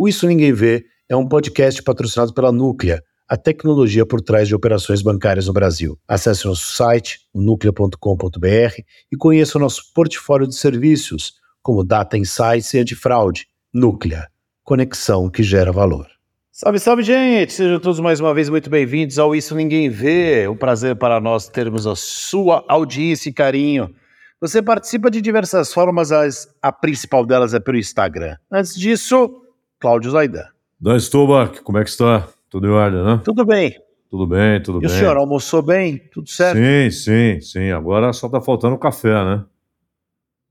O Isso Ninguém Vê é um podcast patrocinado pela Núclea, a tecnologia por trás de operações bancárias no Brasil. Acesse nosso site, nuclea.com.br e conheça o nosso portfólio de serviços, como Data Insights e Antifraude. Núclea, conexão que gera valor. Salve, salve, gente! Sejam todos mais uma vez muito bem-vindos ao Isso Ninguém Vê. Um prazer para nós termos a sua audiência e carinho. Você participa de diversas formas, as, a principal delas é pelo Instagram. Antes disso, Cláudio Zaidan. Dan Stubach, como é que está? Tudo em ordem, né? Tudo bem. Tudo bem, tudo e bem. E o senhor almoçou bem? Tudo certo? Sim, sim, sim. Agora só está faltando o café, né?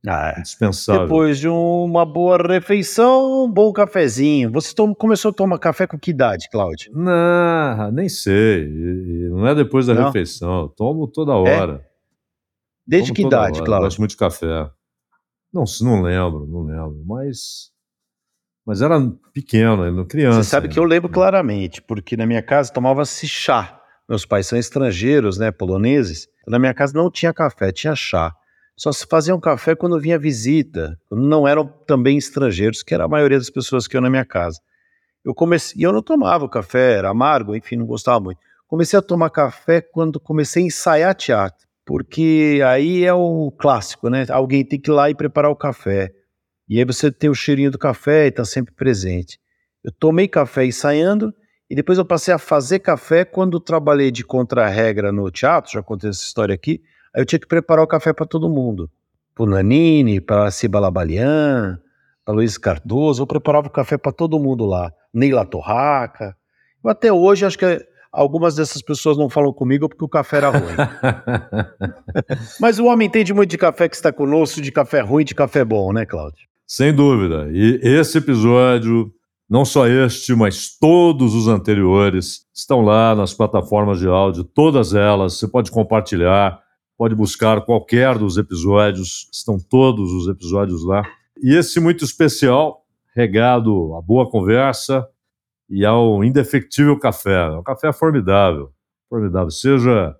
Ah, é. Dispensável. Depois de uma boa refeição, um bom cafezinho. Você começou a tomar café com que idade, Cláudio? Não, nem sei. Não é depois da Não? refeição. Eu tomo toda é? hora. É? Desde tomo que idade, Cláudio? Gosto muito de café. Não, não lembro, não lembro. Mas mas era pequeno, era criança. Você sabe que eu lembro claramente, porque na minha casa tomava-se chá. Meus pais são estrangeiros, né, poloneses. Na minha casa não tinha café, tinha chá. Só se faziam café quando vinha visita, quando não eram também estrangeiros, que era a maioria das pessoas que iam na minha casa. Eu comecei, e eu não tomava o café, era amargo, enfim, não gostava muito. Comecei a tomar café quando comecei a ensaiar teatro, porque aí é o clássico, né? Alguém tem que ir lá e preparar o café. E aí você tem o cheirinho do café e está sempre presente. Eu tomei café ensaiando e depois eu passei a fazer café quando trabalhei de contra-regra no teatro, já contei essa história aqui. Aí eu tinha que preparar o café para todo mundo. Para o Nanini, para Ciba Labalian, para Luiz Cardoso, eu preparava o café para todo mundo lá. Neila Torraca. Eu até hoje acho que algumas dessas pessoas não falam comigo porque o café era ruim. Mas o homem entende muito de café que está conosco, de café ruim, de café bom, né, Cláudio? Sem dúvida. E esse episódio, não só este, mas todos os anteriores, estão lá nas plataformas de áudio, todas elas. Você pode compartilhar, pode buscar qualquer dos episódios, estão todos os episódios lá. E esse muito especial, regado à boa conversa e ao indefectível café. Um café formidável, formidável. Seja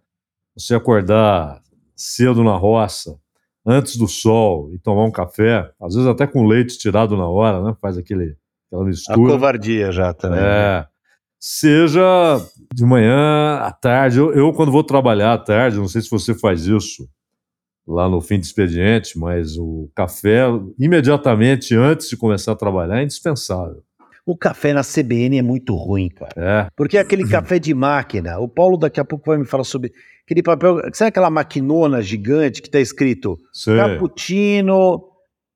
você acordar cedo na roça, antes do sol e tomar um café, às vezes até com leite tirado na hora, né? Faz aquele, aquela mistura. A covardia já também. Né? É. Seja de manhã, à tarde. Eu, eu, quando vou trabalhar à tarde, não sei se você faz isso lá no fim de expediente, mas o café, imediatamente antes de começar a trabalhar, é indispensável. O café na CBN é muito ruim, cara. É. Porque é aquele café de máquina. O Paulo daqui a pouco vai me falar sobre aquele papel. Sabe aquela maquinona gigante que está escrito Sei. cappuccino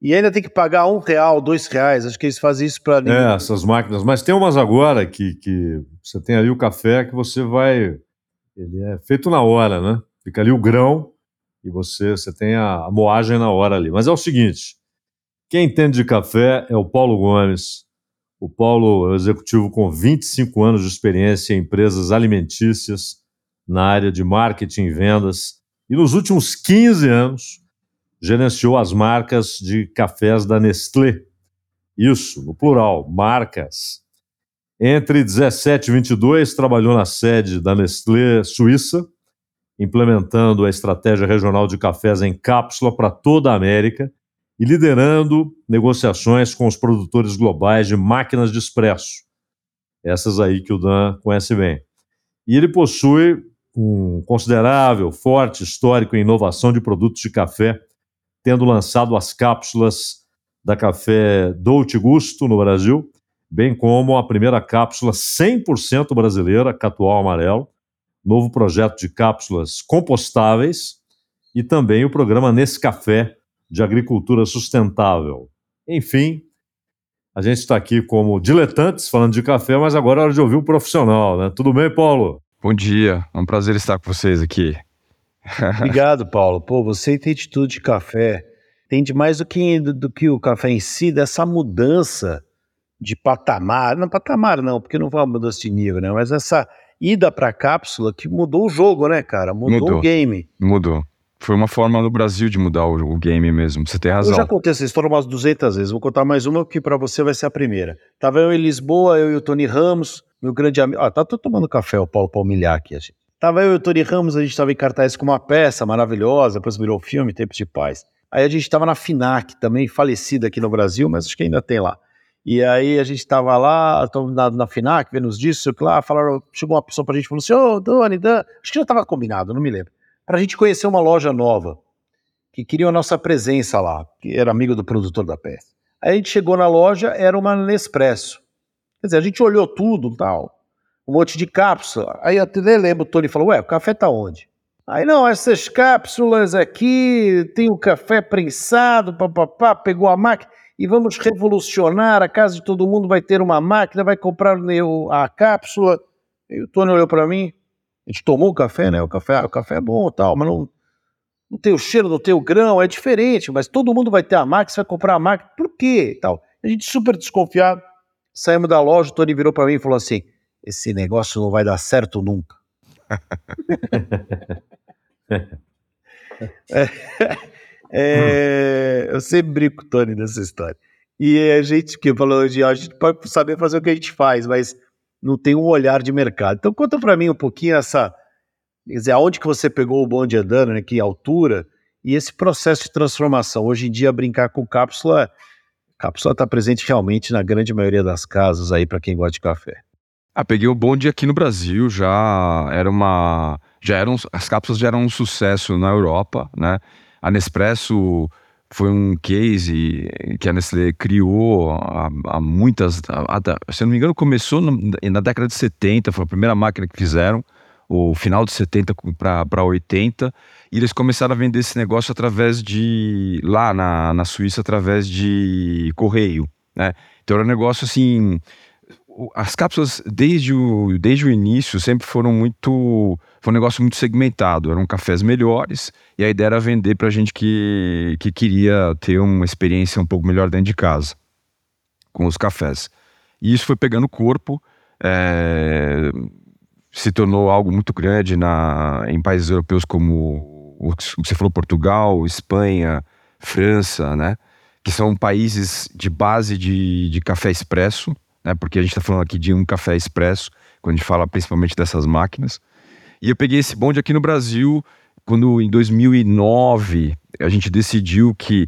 e ainda tem que pagar um real, dois reais. Acho que eles fazem isso para. É, essas máquinas. Mas tem umas agora que, que você tem ali o café que você vai. Ele é feito na hora, né? Fica ali o grão e você, você tem a, a moagem na hora ali. Mas é o seguinte: quem entende de café é o Paulo Gomes o Paulo é um executivo com 25 anos de experiência em empresas alimentícias na área de marketing e vendas e nos últimos 15 anos gerenciou as marcas de cafés da Nestlé. Isso, no plural, marcas. Entre 17 e 22, trabalhou na sede da Nestlé Suíça, implementando a estratégia regional de cafés em cápsula para toda a América e liderando negociações com os produtores globais de máquinas de expresso. Essas aí que o Dan conhece bem. E ele possui um considerável, forte histórico em inovação de produtos de café, tendo lançado as cápsulas da café Dolce Gusto no Brasil, bem como a primeira cápsula 100% brasileira, Catual Amarelo, novo projeto de cápsulas compostáveis e também o programa Nescafé, de agricultura sustentável. Enfim, a gente está aqui como diletantes falando de café, mas agora é hora de ouvir um profissional, né? Tudo bem, Paulo? Bom dia, é um prazer estar com vocês aqui. Obrigado, Paulo. Pô, você entende tudo de café, entende mais do que, do, do que o café em si, dessa mudança de patamar, não patamar não, porque não foi uma mudança de nível, né? Mas essa ida para a cápsula que mudou o jogo, né, cara? Mudou, mudou o game. Mudou. Foi uma forma do Brasil de mudar o, o, game mesmo, você tem razão. Eu já contei essa história umas 200 vezes, vou contar mais uma que para você vai ser a primeira. Tava eu em Lisboa, eu e o Tony Ramos, meu grande amigo. Ah, tá tô tomando café, o Paulo Palmilhar aqui. Gente. Tava eu e o Tony Ramos, a gente tava em cartaz com uma peça maravilhosa, depois virou filme, Tempos de Paz. Aí a gente tava na FINAC, também falecida aqui no Brasil, mas acho que ainda tem lá. E aí a gente estava lá, na, na FINAC, vendo os discos, lá, falaram, chegou uma pessoa pra gente e falou assim, ô, oh, Dani, Dan, acho que já estava combinado, não me lembro, pra gente conhecer uma loja nova, que queria a nossa presença lá, que era amigo do produtor da peça. Aí a gente chegou na loja, era uma Nespresso. Quer dizer, a gente olhou tudo tal, um monte de cápsula. Aí eu até lembro, o Tony falou, ué, o café tá onde? Aí, não, essas cápsulas aqui, tem o café prensado, papapá, pegou a máquina e vamos revolucionar, a casa de todo mundo vai ter uma máquina, vai comprar a cápsula. E o Tony olhou para mim, a gente tomou o café, né? O café, o café é bom tal, mas não, não tem o cheiro, não tem o grão, é diferente, mas todo mundo vai ter a máquina, você vai comprar a máquina, por quê? Tal. A gente super desconfiado, saímos da loja, o Tony virou para mim e falou assim, esse negócio não vai dar certo nunca. é, é, eu sempre brinco, Tony, nessa história. E a gente que falou de a gente pode saber fazer o que a gente faz, mas não tem um olhar de mercado. Então conta para mim um pouquinho essa, quer dizer, aonde que você pegou o bonde andando, né, que altura e esse processo de transformação. Hoje em dia brincar com cápsula, cápsula está presente realmente na grande maioria das casas aí para quem gosta de café. Ah, peguei o bonde aqui no Brasil, já era uma, já eram as cápsulas já eram um sucesso na Europa, né? A Nespresso foi um case que a Nestlé criou há, há muitas. Há, se não me engano, começou na, década de 70, foi a primeira máquina que fizeram, o final de 70 para 80, e eles começaram a vender esse negócio através de. lá na, na Suíça, através de correio. Né? Então era um negócio assim as cápsulas desde o, desde o início sempre foram muito foi um negócio muito segmentado eram cafés melhores e a ideia era vender para gente que, que queria ter uma experiência um pouco melhor dentro de casa com os cafés e isso foi pegando corpo é, se tornou algo muito grande na, em países europeus como o que você falou Portugal Espanha França né que são países de base de, de café expresso né? Porque a gente está falando aqui de um café expresso, quando a gente fala principalmente dessas máquinas. E eu peguei esse bonde aqui no Brasil, quando em 2009 a gente decidiu que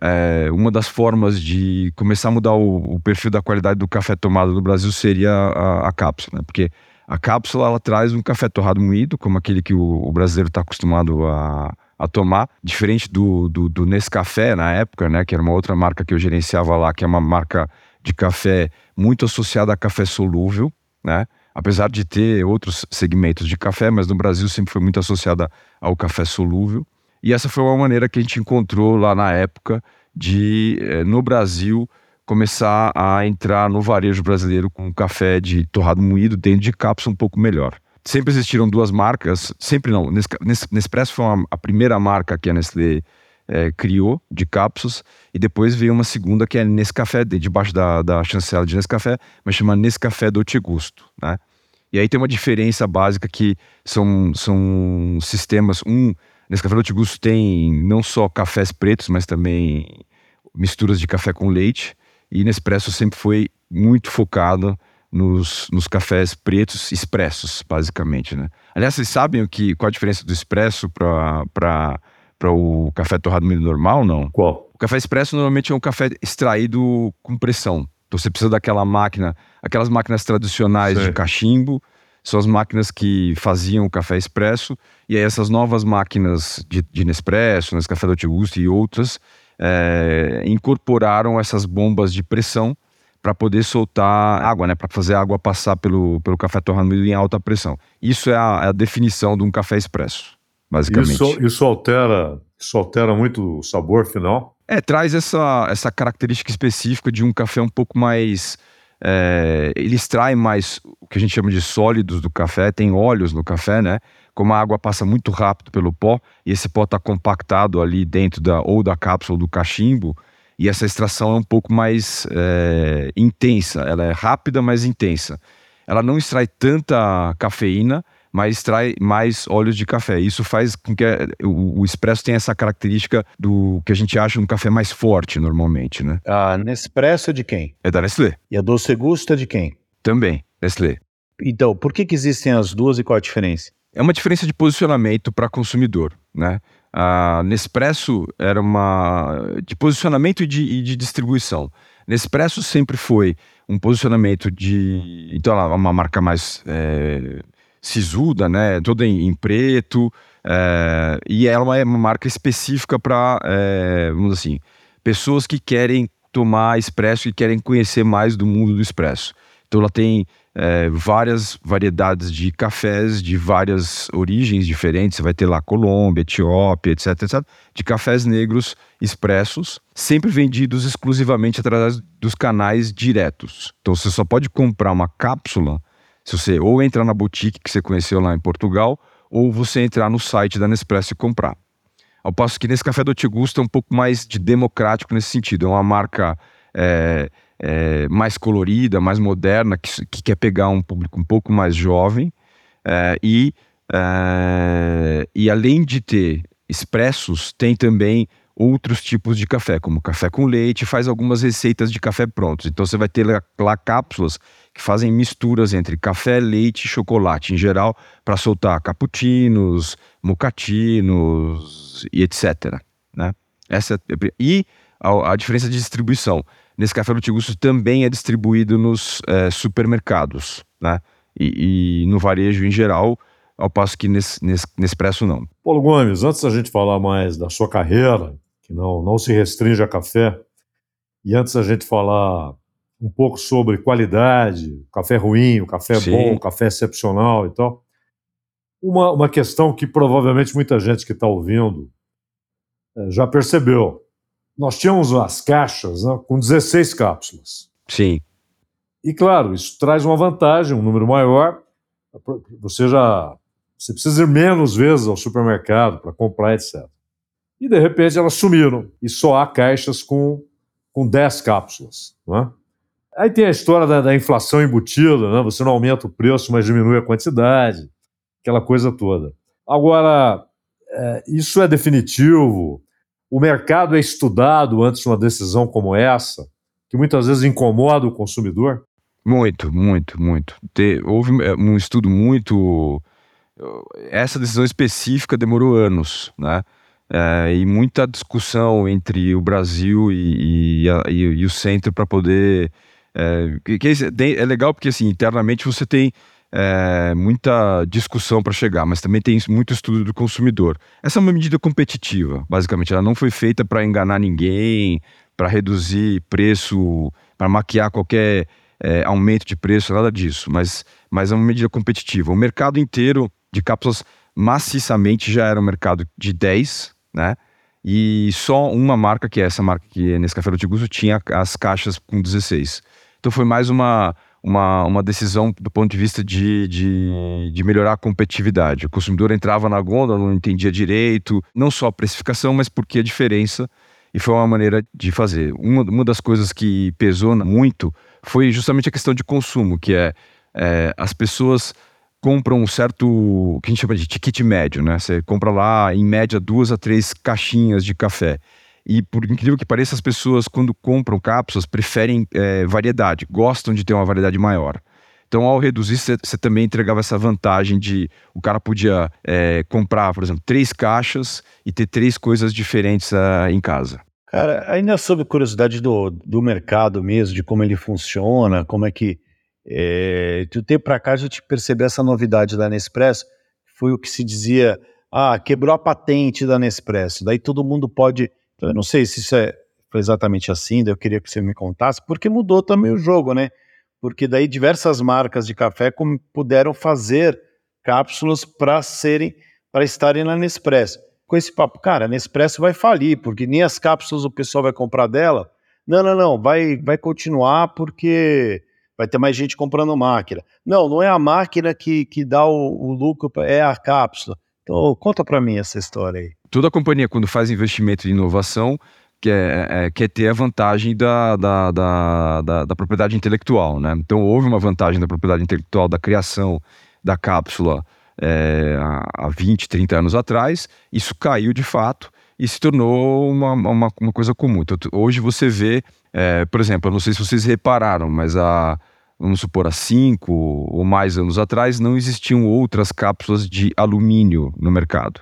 é, uma das formas de começar a mudar o, o, perfil da qualidade do café tomado no Brasil seria a, a cápsula, né? Porque a cápsula ela traz um café torrado moído, como aquele que o, o brasileiro está acostumado a, a tomar, diferente do, do, do Nescafé na época, né? Que era uma outra marca que eu gerenciava lá, que é uma marca de café muito associada a café solúvel, né? Apesar de ter outros segmentos de café, mas no Brasil sempre foi muito associada ao café solúvel. E essa foi uma maneira que a gente encontrou lá na época de, eh, no Brasil, começar a entrar no varejo brasileiro com café de torrado moído dentro de cápsula um pouco melhor. Sempre existiram duas marcas, sempre não. Nespresso foi uma, a primeira marca que a Nestlé é, criou de cápsulas e depois veio uma segunda que é Nescafé, debaixo da, da chancela de Nescafé, mas chama Nescafé Dolce Gusto, né? E aí tem uma diferença básica que são, são sistemas, um, Nescafé Dolce Gusto tem não só cafés pretos, mas também misturas de café com leite, e Nespresso sempre foi muito focado nos, nos cafés pretos expressos, basicamente, né? Aliás, vocês sabem o que, qual a diferença do expresso para o café torrado milho normal, não? Qual? O café expresso normalmente é um café extraído com pressão. Então você precisa daquela máquina, aquelas máquinas tradicionais Sim. de cachimbo, são as máquinas que faziam o café expresso, e aí essas novas máquinas de, de Nespresso, Nescafé do Gusto e outras, é, incorporaram essas bombas de pressão para poder soltar água, né, para fazer a água passar pelo, pelo café torrado em alta pressão. Isso é a, é a definição de um café expresso basicamente. Isso, isso, altera, isso altera muito o sabor final? É, traz essa, essa característica específica de um café um pouco mais. É, ele extrai mais o que a gente chama de sólidos do café, tem óleos no café, né? Como a água passa muito rápido pelo pó, e esse pó está compactado ali dentro da, ou da cápsula ou do cachimbo, e essa extração é um pouco mais é, intensa, ela é rápida, mas intensa. Ela não extrai tanta cafeína, mas extrai mais óleos de café. Isso faz com que eh, o, o expresso tenha essa característica do que a gente acha um café mais forte normalmente, né? A Nespresso é de quem? É da Nestlé. E a Doce Gusto é de quem? Também, Nestlé. Então, por que, que existem as duas e qual a diferença? É uma diferença de posicionamento para consumidor, né? A Nespresso era uma de posicionamento e de, de distribuição. Nespresso sempre foi um posicionamento de. Então, ela é uma marca mais é, sisuda, né? Toda em, em preto. É, e ela é uma marca específica para, é, vamos assim, pessoas que querem tomar expresso e querem conhecer mais do mundo do expresso. Então, ela tem é, várias variedades de cafés de várias origens diferentes. Você vai ter lá Colômbia, Etiópia, etc, etc, de cafés negros expressos, sempre vendidos exclusivamente através dos canais diretos. Então você só pode comprar uma cápsula se você ou entrar na boutique que você conheceu lá em Portugal, ou você entrar no site da Nespresso e comprar. Ao passo que nesse café do Gusto é um pouco mais de democrático nesse sentido. É uma marca é, é, mais colorida, mais moderna, que, que, quer pegar um público um pouco mais jovem. É, e, é, e além de ter expressos, tem também outros tipos de café, como café com leite, faz algumas receitas de café prontos. Então você vai ter lá, lá cápsulas que fazem misturas entre café, leite e chocolate, em geral, para soltar cappuccinos, mocatinos e etc. Né? Essa, é e a, a diferença de distribuição. Nesse café do Tigusto também é distribuído nos é, supermercados, né? E, e, no varejo em geral, ao passo que nesse, nesse, nesse preço não. Paulo Gomes, antes da gente falar mais da sua carreira, que não, não se restringe a café, e antes da gente falar um pouco sobre qualidade, café ruim, o café Sim. bom, café excepcional e tal, uma, uma questão que provavelmente muita gente que está ouvindo é, já percebeu nós tínhamos as caixas né, com 16 cápsulas. Sim. E claro, isso traz uma vantagem, um número maior. Você já você precisa ir menos vezes ao supermercado para comprar, etc. E de repente elas sumiram e só há caixas com, com 10 cápsulas. Né? Aí tem a história da, da, inflação embutida, né? você não aumenta o preço, mas diminui a quantidade, aquela coisa toda. Agora, é, isso é definitivo? O mercado é estudado antes de uma decisão como essa, que muitas vezes incomoda o consumidor? Muito, muito, muito. Houve é, um estudo muito. Essa decisão específica demorou anos, né? É, e muita discussão entre o Brasil e, e, a, e, e o centro para poder. É, que, que é legal porque assim internamente você tem é, muita discussão para chegar, mas também tem muito estudo do consumidor. Essa é uma medida competitiva, basicamente. Ela não foi feita para enganar ninguém, para reduzir preço, para maquiar qualquer é, aumento de preço, nada disso. Mas, mas é uma medida competitiva. O mercado inteiro de cápsulas maciçamente já era um mercado de 10, né? E só uma marca, que é essa marca que é nesse Café do Tigusto, tinha as caixas com 16. Então foi mais uma uma, uma decisão do ponto de vista de, de, de, melhorar a competitividade. O consumidor entrava na gôndola, não entendia direito, não só a precificação, mas porque a diferença, e foi uma maneira de fazer. Uma, uma das coisas que pesou muito foi justamente a questão de consumo, que é, é as pessoas compram um certo, o que a gente chama de ticket médio, né? Você compra lá, em média, duas a três caixinhas de café. E por incrível que pareça, as pessoas, quando compram cápsulas, preferem é, variedade, gostam de ter uma variedade maior. Então, ao reduzir, você também entregava essa vantagem de o cara podia é, comprar, por exemplo, três caixas e ter três coisas diferentes uh, em casa. Cara, ainda sobre curiosidade do, do mercado mesmo, de como ele funciona, como é que. É, de um tempo para cá, a gente percebeu essa novidade da Nespresso, foi o que se dizia: ah, quebrou a patente da Nespresso, daí todo mundo pode eu não sei se isso é, exatamente assim, eu queria que você me contasse, porque mudou também o jogo, né? Porque daí diversas marcas de café puderam fazer cápsulas para serem, para estarem na Nespresso. Com esse papo, cara, a Nespresso vai falir, porque nem as cápsulas o pessoal vai comprar dela. Não, não, não, vai, vai continuar porque vai ter mais gente comprando máquina. Não, não é a máquina que, que dá o, o lucro, é a cápsula. Então, conta para mim essa história aí toda companhia, quando faz investimento em inovação, quer, é, quer ter a vantagem da, da, da, da, da propriedade intelectual. Né? Então, houve uma vantagem da propriedade intelectual da criação da cápsula é, há 20, 30 anos atrás, isso caiu de fato e se tornou uma, uma, uma coisa comum. Então, hoje você vê, é, por exemplo, eu não sei se vocês repararam, mas há, vamos supor, há cinco ou mais anos atrás, não existiam outras cápsulas de alumínio no mercado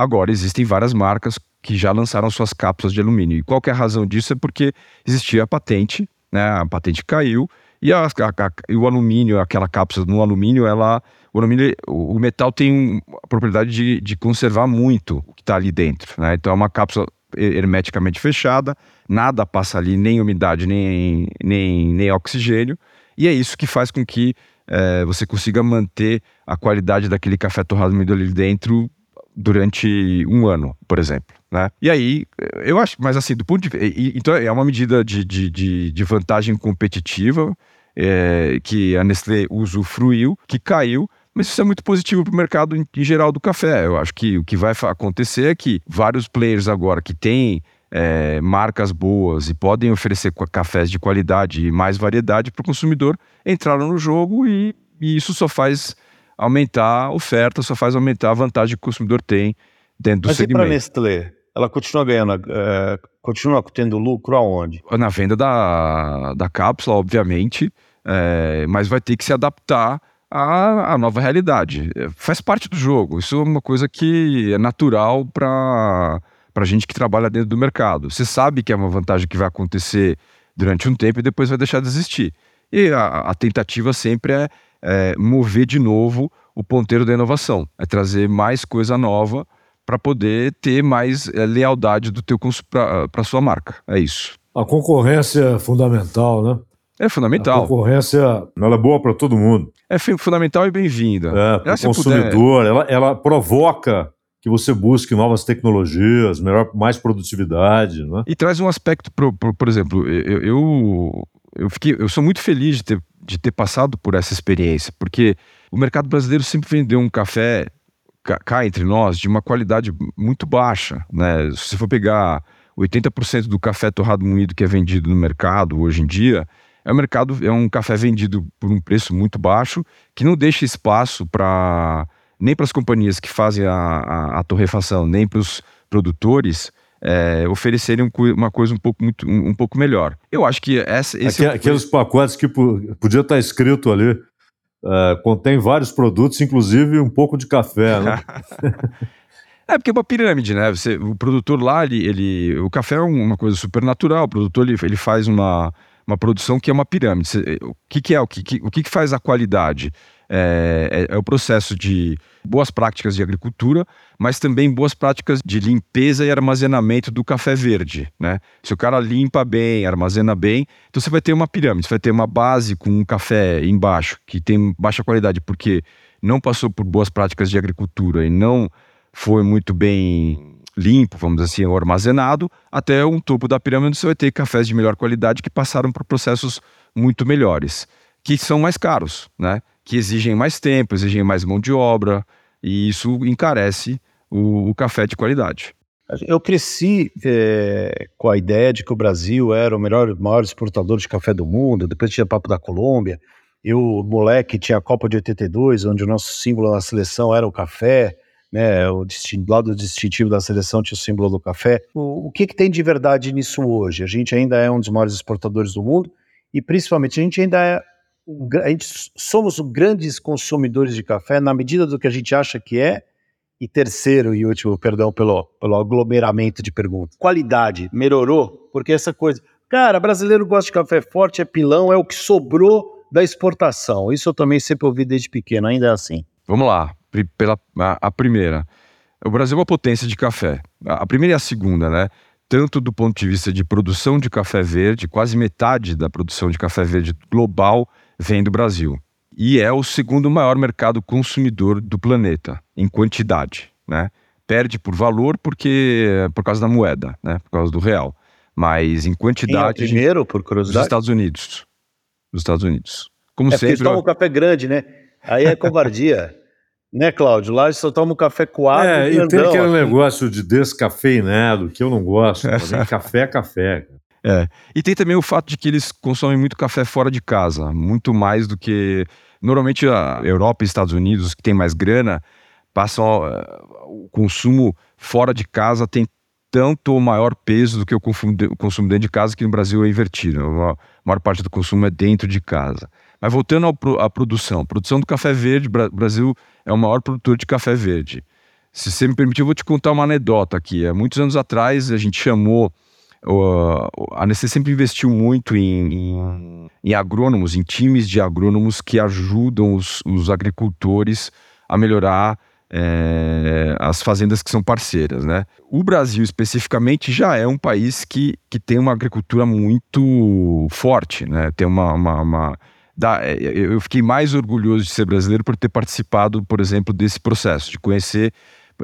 Agora, existem várias marcas que já lançaram suas cápsulas de alumínio. E qual é a razão disso? É porque existia a patente, né? A patente caiu e, a, a, a, e o alumínio, aquela cápsula no alumínio, ela, o, alumínio, o, o metal tem a propriedade de, de conservar muito o que está ali dentro. Né? Então é uma cápsula hermeticamente fechada, nada passa ali, nem umidade, nem, nem, nem oxigênio, e é isso que faz com que é, você consiga manter a qualidade daquele café torrado no ali dentro durante um ano, por exemplo. Né? E aí, eu acho, mas assim, do ponto de vista. Então, é uma medida de, de, de, de vantagem competitiva é, que a Nestlé usufruiu, que caiu, mas isso é muito positivo para o mercado em, geral do café. Eu acho que o que vai acontecer é que vários players agora que têm é, marcas boas e podem oferecer cafés de qualidade e mais variedade para o consumidor entraram no jogo e, e isso só faz aumentar a oferta, só faz aumentar a vantagem que o consumidor tem dentro do Mas segmento. Mas e para a Nestlé? Ela continua ganhando, é, continua tendo lucro aonde? Na venda da, da cápsula, obviamente, é, mas vai ter que se adaptar à, à nova realidade. É, faz parte do jogo. Isso é uma coisa que é natural para para gente que trabalha dentro do mercado. Você sabe que é uma vantagem que vai acontecer durante um tempo e depois vai deixar de existir. E a, a tentativa sempre é, é, mover de novo o ponteiro da inovação, é trazer mais coisa nova para poder ter mais é, lealdade do teu para sua marca. É isso. A concorrência é fundamental, né? É fundamental. A concorrência ela é boa para todo mundo. É fundamental e bem-vinda. É, para o consumidor. Puder... Ela, ela provoca que você busque novas tecnologias, melhor, mais produtividade. Né? E traz um aspecto, por, por, por exemplo, eu, eu, eu, fiquei, eu sou muito feliz de ter, de ter passado por essa experiência, porque o mercado brasileiro sempre vendeu um café cá entre nós de uma qualidade muito baixa. Né? Se você for pegar 80% do café torrado moído que é vendido no mercado hoje em dia, é um mercado é um café vendido por um preço muito baixo que não deixa espaço para nem para as companhias que fazem a, a, a torrefação, nem para os produtores é, oferecerem uma coisa um pouco, muito, um, um pouco melhor. Eu acho que essa, esse é Aqueles pacotes que podia estar escrito ali, é, contém vários produtos, inclusive um pouco de café, né? É, porque é uma pirâmide, né? Você, o produtor lá, ele, ele, o café é uma coisa super natural. O produtor ele, ele faz uma, uma produção que é uma pirâmide. O que, que é? O que, que, o que, que faz a qualidade? É, é, é, o processo de boas práticas de agricultura, mas também boas práticas de limpeza e armazenamento do café verde. Né? Se o cara limpa bem, armazena bem, então você vai ter uma pirâmide, você vai ter uma base com um café embaixo que tem baixa qualidade porque não passou por boas práticas de agricultura e não foi muito bem limpo, vamos dizer assim, armazenado, até um topo da pirâmide você vai ter cafés de melhor qualidade que passaram por processos muito melhores, que são mais caros, né? Que exigem mais tempo, exigem mais mão de obra, e isso encarece o, o café de qualidade. Eu cresci é, com a ideia de que o Brasil era o melhor, maior exportador de café do mundo, depois tinha papo da Colômbia. Eu, moleque, tinha a Copa de 82, onde o nosso símbolo na seleção era o café, né? O lado distintivo da seleção tinha o símbolo do café. O, o que, que tem de verdade nisso hoje? A gente ainda é um dos maiores exportadores do mundo e, principalmente, a gente ainda é a gente somos grandes consumidores de café na medida do que a gente acha que é. E terceiro e último, perdão pelo, pelo aglomeramento de perguntas. Qualidade, melhorou? Porque essa coisa. Cara, brasileiro gosta de café forte, é pilão, é o que sobrou da exportação. Isso eu também sempre ouvi desde pequeno, ainda é assim. Vamos lá, pela a, a primeira. O Brasil é uma potência de café. A primeira e a segunda, né? Tanto do ponto de vista de produção de café verde, quase metade da produção de café verde global vem do Brasil. E é o segundo maior mercado consumidor do planeta, em quantidade. Né? Perde por valor porque por causa da moeda, né? por causa do real. Mas em quantidade. Quem é primeiro, por curiosidade? Dos Estados Unidos. Dos Estados Unidos. Como é sempre. Eles tomam café grande, né? Aí é covardia. né, Cláudio? Lá só toma um café coado. É, e tem aquele assim. negócio de descafeinado que eu não gosto. café é café. É. E tem também o fato de que eles consomem muito café fora de casa, muito mais do que. Normalmente a Europa e Estados Unidos, que tem mais grana, passam. Uh, o consumo fora de casa tem tanto ou maior peso do que o consumo, de, o consumo dentro de casa, que no Brasil é invertido. A maior parte do consumo é dentro de casa. Mas voltando à produção, produção do café verde, o Brasil é o maior produtor de café verde. Se você me permitir, eu vou te contar uma anedota aqui. Há muitos anos atrás, a gente chamou. A Nestlé sempre investiu muito em, em, em, agrônomos, em times de agrônomos que ajudam os, os agricultores a melhorar é, as fazendas que são parceiras, né? O Brasil especificamente já é um país que, que tem uma agricultura muito forte, né? Tem uma, uma, uma da, é, eu fiquei mais orgulhoso de ser brasileiro por ter participado, por exemplo, desse processo de conhecer.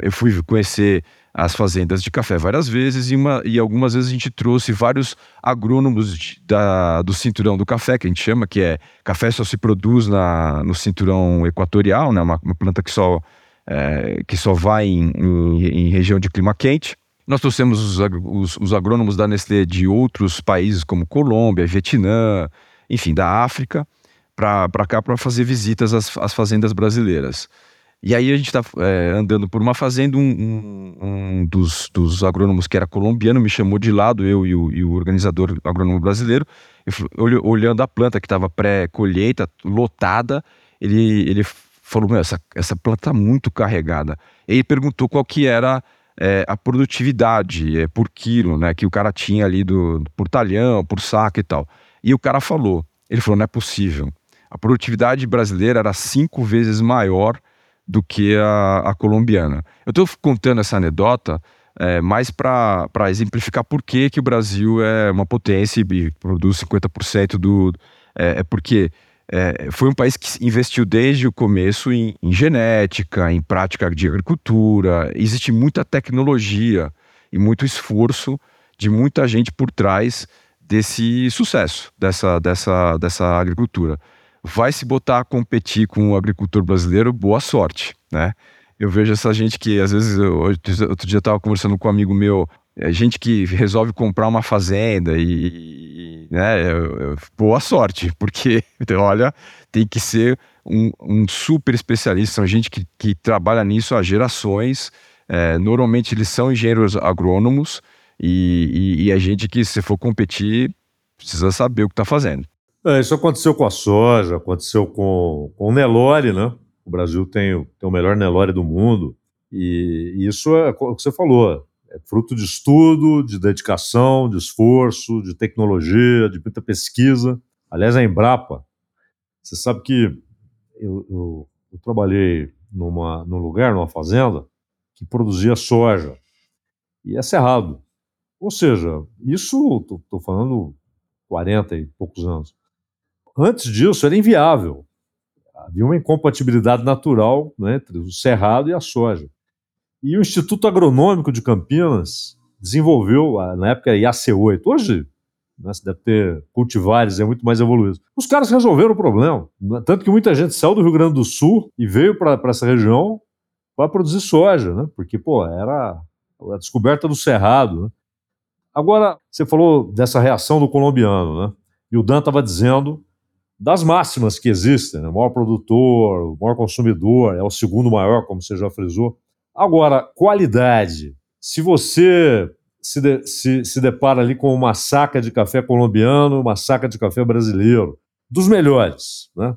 Eu fui conhecer as fazendas de café várias vezes e, uma, e algumas vezes a gente trouxe vários agrônomos de, da, do cinturão do café, que a gente chama, que é café só se produz na, no cinturão equatorial, né? uma, uma planta que só é, que só vai em, em, em, região de clima quente. Nós trouxemos os, os, os, agrônomos da Nestlé de outros países como Colômbia, Vietnã, enfim, da África, para cá para fazer visitas às, às, fazendas brasileiras. E aí a gente está é, andando por uma fazenda, um, um, um dos, dos, agrônomos que era colombiano me chamou de lado, eu e o, e o organizador agrônomo brasileiro, olhando a planta que estava pré-colheita, lotada, ele, ele falou, meu, essa, essa planta está muito carregada. E ele perguntou qual que era é, a produtividade é, por quilo, né, que o cara tinha ali do, por talhão, por saco e tal. E o cara falou, ele falou, não é possível. A produtividade brasileira era cinco vezes maior do que a, a colombiana. Eu estou contando essa anedota é, mais para exemplificar por que, que o Brasil é uma potência e produz 50% do. É, é porque é, foi um país que investiu desde o começo em, em, genética, em prática de agricultura. Existe muita tecnologia e muito esforço de muita gente por trás desse sucesso, dessa, dessa, dessa agricultura. Vai se botar a competir com o agricultor brasileiro, boa sorte, né? Eu vejo essa gente que, às vezes, eu, outro dia eu estava conversando com um amigo meu, é gente que resolve comprar uma fazenda e, né, boa sorte, porque, olha, tem que ser um, um super especialista, são gente que, que trabalha nisso há gerações, é, normalmente eles são engenheiros agrônomos e, e, e a gente que, se for competir, precisa saber o que está fazendo. É, isso aconteceu com a soja, aconteceu com, com o Nelore, né? O Brasil tem, tem o melhor Nelore do mundo, e, e isso é o que você falou, é fruto de estudo, de dedicação, de esforço, de tecnologia, de muita pesquisa. Aliás, a Embrapa, você sabe que eu, eu, eu trabalhei numa, num lugar, numa fazenda, que produzia soja. E é cerrado. Ou seja, isso, estou falando 40 e poucos anos. Antes disso, era inviável. Havia uma incompatibilidade natural né, entre o cerrado e a soja. E o Instituto Agronômico de Campinas desenvolveu, na época, IAC8. Hoje, né, você deve ter cultivares, é muito mais evoluído. Os caras resolveram o problema. Tanto que muita gente saiu do Rio Grande do Sul e veio para essa região para produzir soja, né? porque pô, era a descoberta do cerrado. Né? Agora, você falou dessa reação do colombiano, né? e o Dan estava dizendo das máximas que existem: né? o maior produtor, o maior consumidor, é o segundo maior, como você já frisou. Agora, qualidade. Se você se, de, se, se depara ali com uma saca de café colombiano, uma saca de café brasileiro, dos melhores, né?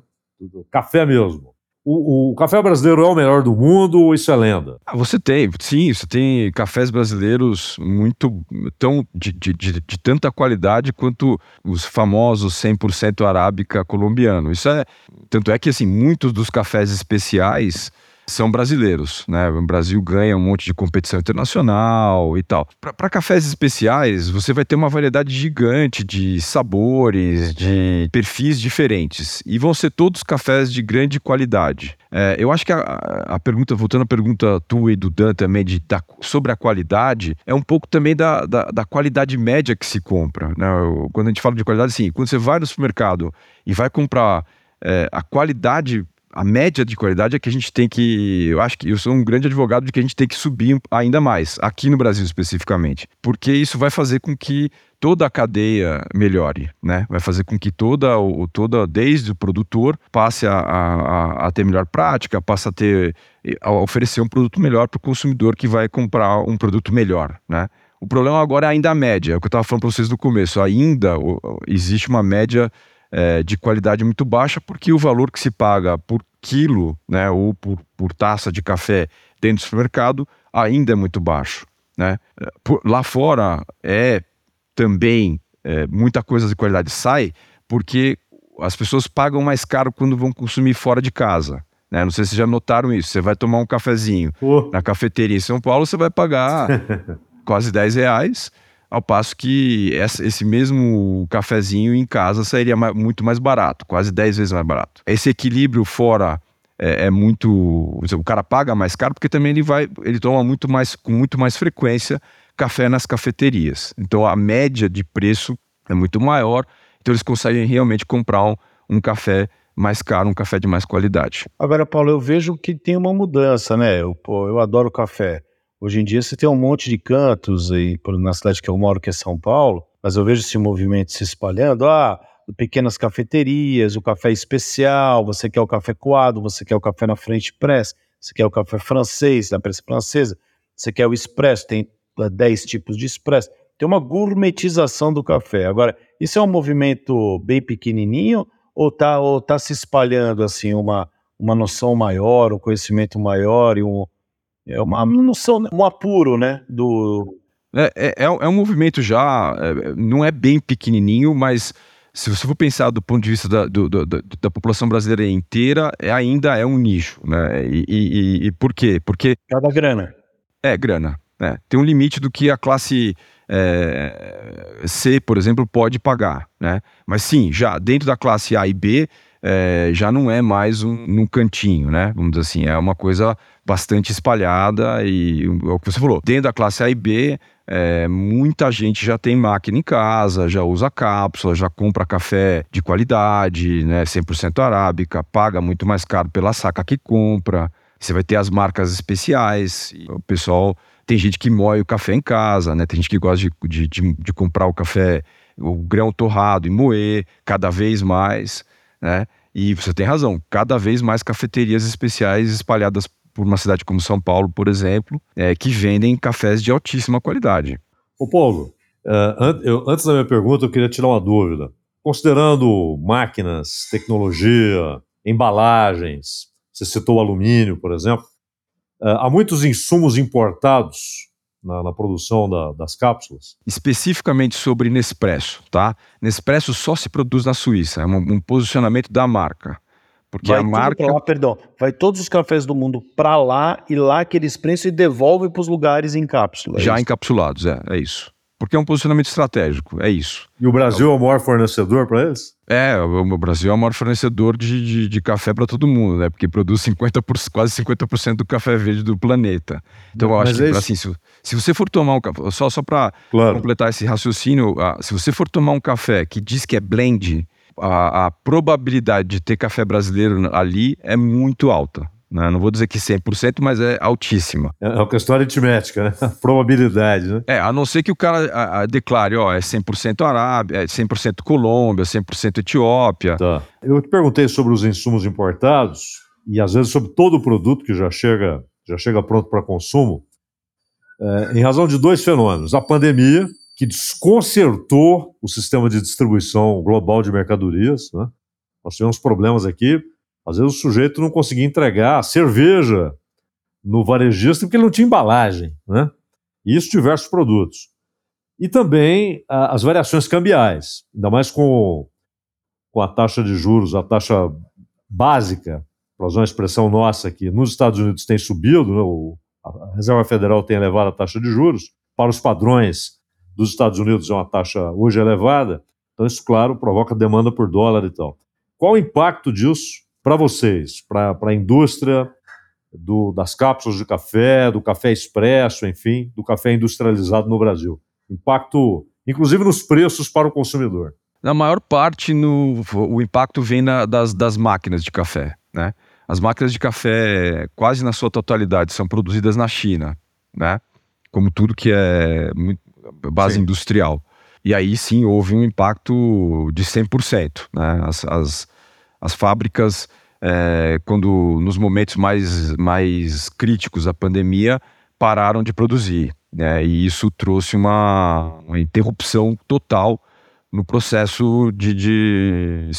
Café mesmo. O, o, café brasileiro é o melhor do mundo ou isso é lenda? Ah, você tem, sim, você tem cafés brasileiros muito tão de, de, de, de tanta qualidade quanto os famosos 100% arábica colombiano. Isso é, tanto é que assim, muitos dos cafés especiais são brasileiros, né? O Brasil ganha um monte de competição internacional e tal. Para cafés especiais, você vai ter uma variedade gigante de sabores, de perfis diferentes. E vão ser todos cafés de grande qualidade. É, eu acho que a, a, pergunta, voltando à pergunta tua e do Dan também, de, da, sobre a qualidade, é um pouco também da, da, da qualidade média que se compra. Né? Quando a gente fala de qualidade, assim, quando você vai no supermercado e vai comprar é, a qualidade a média de qualidade é que a gente tem que. Eu acho que eu sou um grande advogado de que a gente tem que subir ainda mais, aqui no Brasil especificamente. Porque isso vai fazer com que toda a cadeia melhore, né? Vai fazer com que toda, o, toda desde o produtor, passe a, a, a ter melhor prática, passe a ter. a oferecer um produto melhor para o consumidor que vai comprar um produto melhor, né? O problema agora é ainda a média, é o que eu estava falando para vocês no começo. Ainda existe uma média é, de qualidade muito baixa, porque o valor que se paga por quilo, né, ou por, por taça de café dentro do supermercado ainda é muito baixo. Né? Por, lá fora é também é, muita coisa de qualidade sai porque as pessoas pagam mais caro quando vão consumir fora de casa. Né? Não sei se já notaram isso. Você vai tomar um cafezinho na cafeteria em São Paulo, você vai pagar quase 10 reais, ao passo que esse mesmo cafezinho em casa sairia muito mais barato, quase 10 vezes mais barato. Esse equilíbrio fora é, é, muito. O cara paga mais caro porque também ele vai, ele toma muito mais, com muito mais frequência café nas cafeterias. Então a média de preço é muito maior, então eles conseguem realmente comprar um, um café mais caro, um café de mais qualidade. Agora, Paulo, eu vejo que tem uma mudança, né? Eu, pô, eu adoro café. Hoje em dia você tem um monte de cantos aí na cidade que eu moro, que é São Paulo, mas eu vejo esse movimento se espalhando. Ah, pequenas cafeterias, o café especial, você quer o café coado, você quer o café na frente press, você quer o café francês, na pressa francesa, você quer o expresso, tem 10 tipos de expresso. Tem uma gourmetização do café. Agora, isso é um movimento bem pequenininho ou tá, ou tá se espalhando assim uma, uma noção maior, um conhecimento maior e um, é uma noção, um apuro, né, do... É, é, é, é um movimento já, é, não é bem pequenininho, mas se você for pensar do ponto de vista da, do, do, da população brasileira inteira, é, ainda é um nicho, né? E, e, e por quê? Porque... Cada grana. É, grana. É. Tem um limite do que a classe é, C, por exemplo, pode pagar, né? Mas sim, já dentro da classe A e B, é, já não é mais um, num cantinho, né? Vamos dizer assim, é uma coisa bastante espalhada e é o que você falou, dentro da classe A e B, é, muita gente já tem máquina em casa, já usa cápsula, já compra café de qualidade, né, 100% arábica, paga muito mais caro pela saca que compra. Você vai ter as marcas especiais. o pessoal tem gente que moe o café em casa, né? Tem gente que gosta de, de, de comprar o café, o grão torrado e moer cada vez mais, né? E você tem razão, cada vez mais cafeterias especiais espalhadas por uma cidade como São Paulo, por exemplo, é, que vendem cafés de altíssima qualidade. Ô Paulo, uh, eu, antes da minha pergunta, eu queria tirar uma dúvida. Considerando máquinas, tecnologia, embalagens, você citou alumínio, por exemplo, uh, há muitos insumos importados na, na produção da, das cápsulas? Especificamente sobre Nespresso, tá? Nespresso só se produz na Suíça, é um, um posicionamento da marca. Porque vai a marca. Lá, perdão, vai todos os cafés do mundo para lá e lá que eles prensam e devolvem para os lugares em cápsula. É Já isso? encapsulados, é, é isso. Porque é um posicionamento estratégico, é isso. E o Brasil é o maior fornecedor para eles? É, o Brasil é o maior fornecedor de, de, de café para todo mundo, né? Porque produz 50 por, quase 50% do café verde do planeta. Então, eu acho Mas que, é assim, se, se, você for tomar um café, só, só para claro. completar esse raciocínio, se você for tomar um café que diz que é blend, a, a probabilidade de ter café brasileiro ali é muito alta. Né? Não vou dizer que 100%, mas é altíssima. É, é uma questão aritmética, né? probabilidade, né? É, a não ser que o cara a, a, declare, ó, é 100% Arábia, é 100% Colômbia, 100% Etiópia. Tá. Eu te perguntei sobre os insumos importados e às vezes sobre todo o produto que já chega, já chega pronto para consumo, é, em razão de dois fenômenos. A pandemia, que desconcertou o sistema de distribuição global de mercadorias. Né? Nós tivemos problemas aqui. Às vezes o sujeito não conseguia entregar cerveja no varejista porque ele não tinha embalagem. Né? Isso diversos produtos. E também a, as variações cambiais, ainda mais com, com a taxa de juros, a taxa básica, para usar uma expressão nossa aqui, nos Estados Unidos tem subido, né? o, a Reserva Federal tem elevado a taxa de juros para os padrões dos Estados Unidos é uma taxa hoje elevada, então isso, claro, provoca demanda por dólar e tal. Qual o impacto disso para vocês, para a indústria do, das cápsulas de café, do café expresso, enfim, do café industrializado no Brasil? Impacto, inclusive nos preços para o consumidor. Na maior parte, no, o impacto vem na, das, das máquinas de café. Né? As máquinas de café, quase na sua totalidade, são produzidas na China. Né? Como tudo que é base sim. industrial. E aí sim houve um impacto de 100%. Né? As, as, as fábricas, é, quando nos momentos mais, mais críticos da pandemia, pararam de produzir. Né? E isso trouxe uma, uma interrupção total no processo de, de,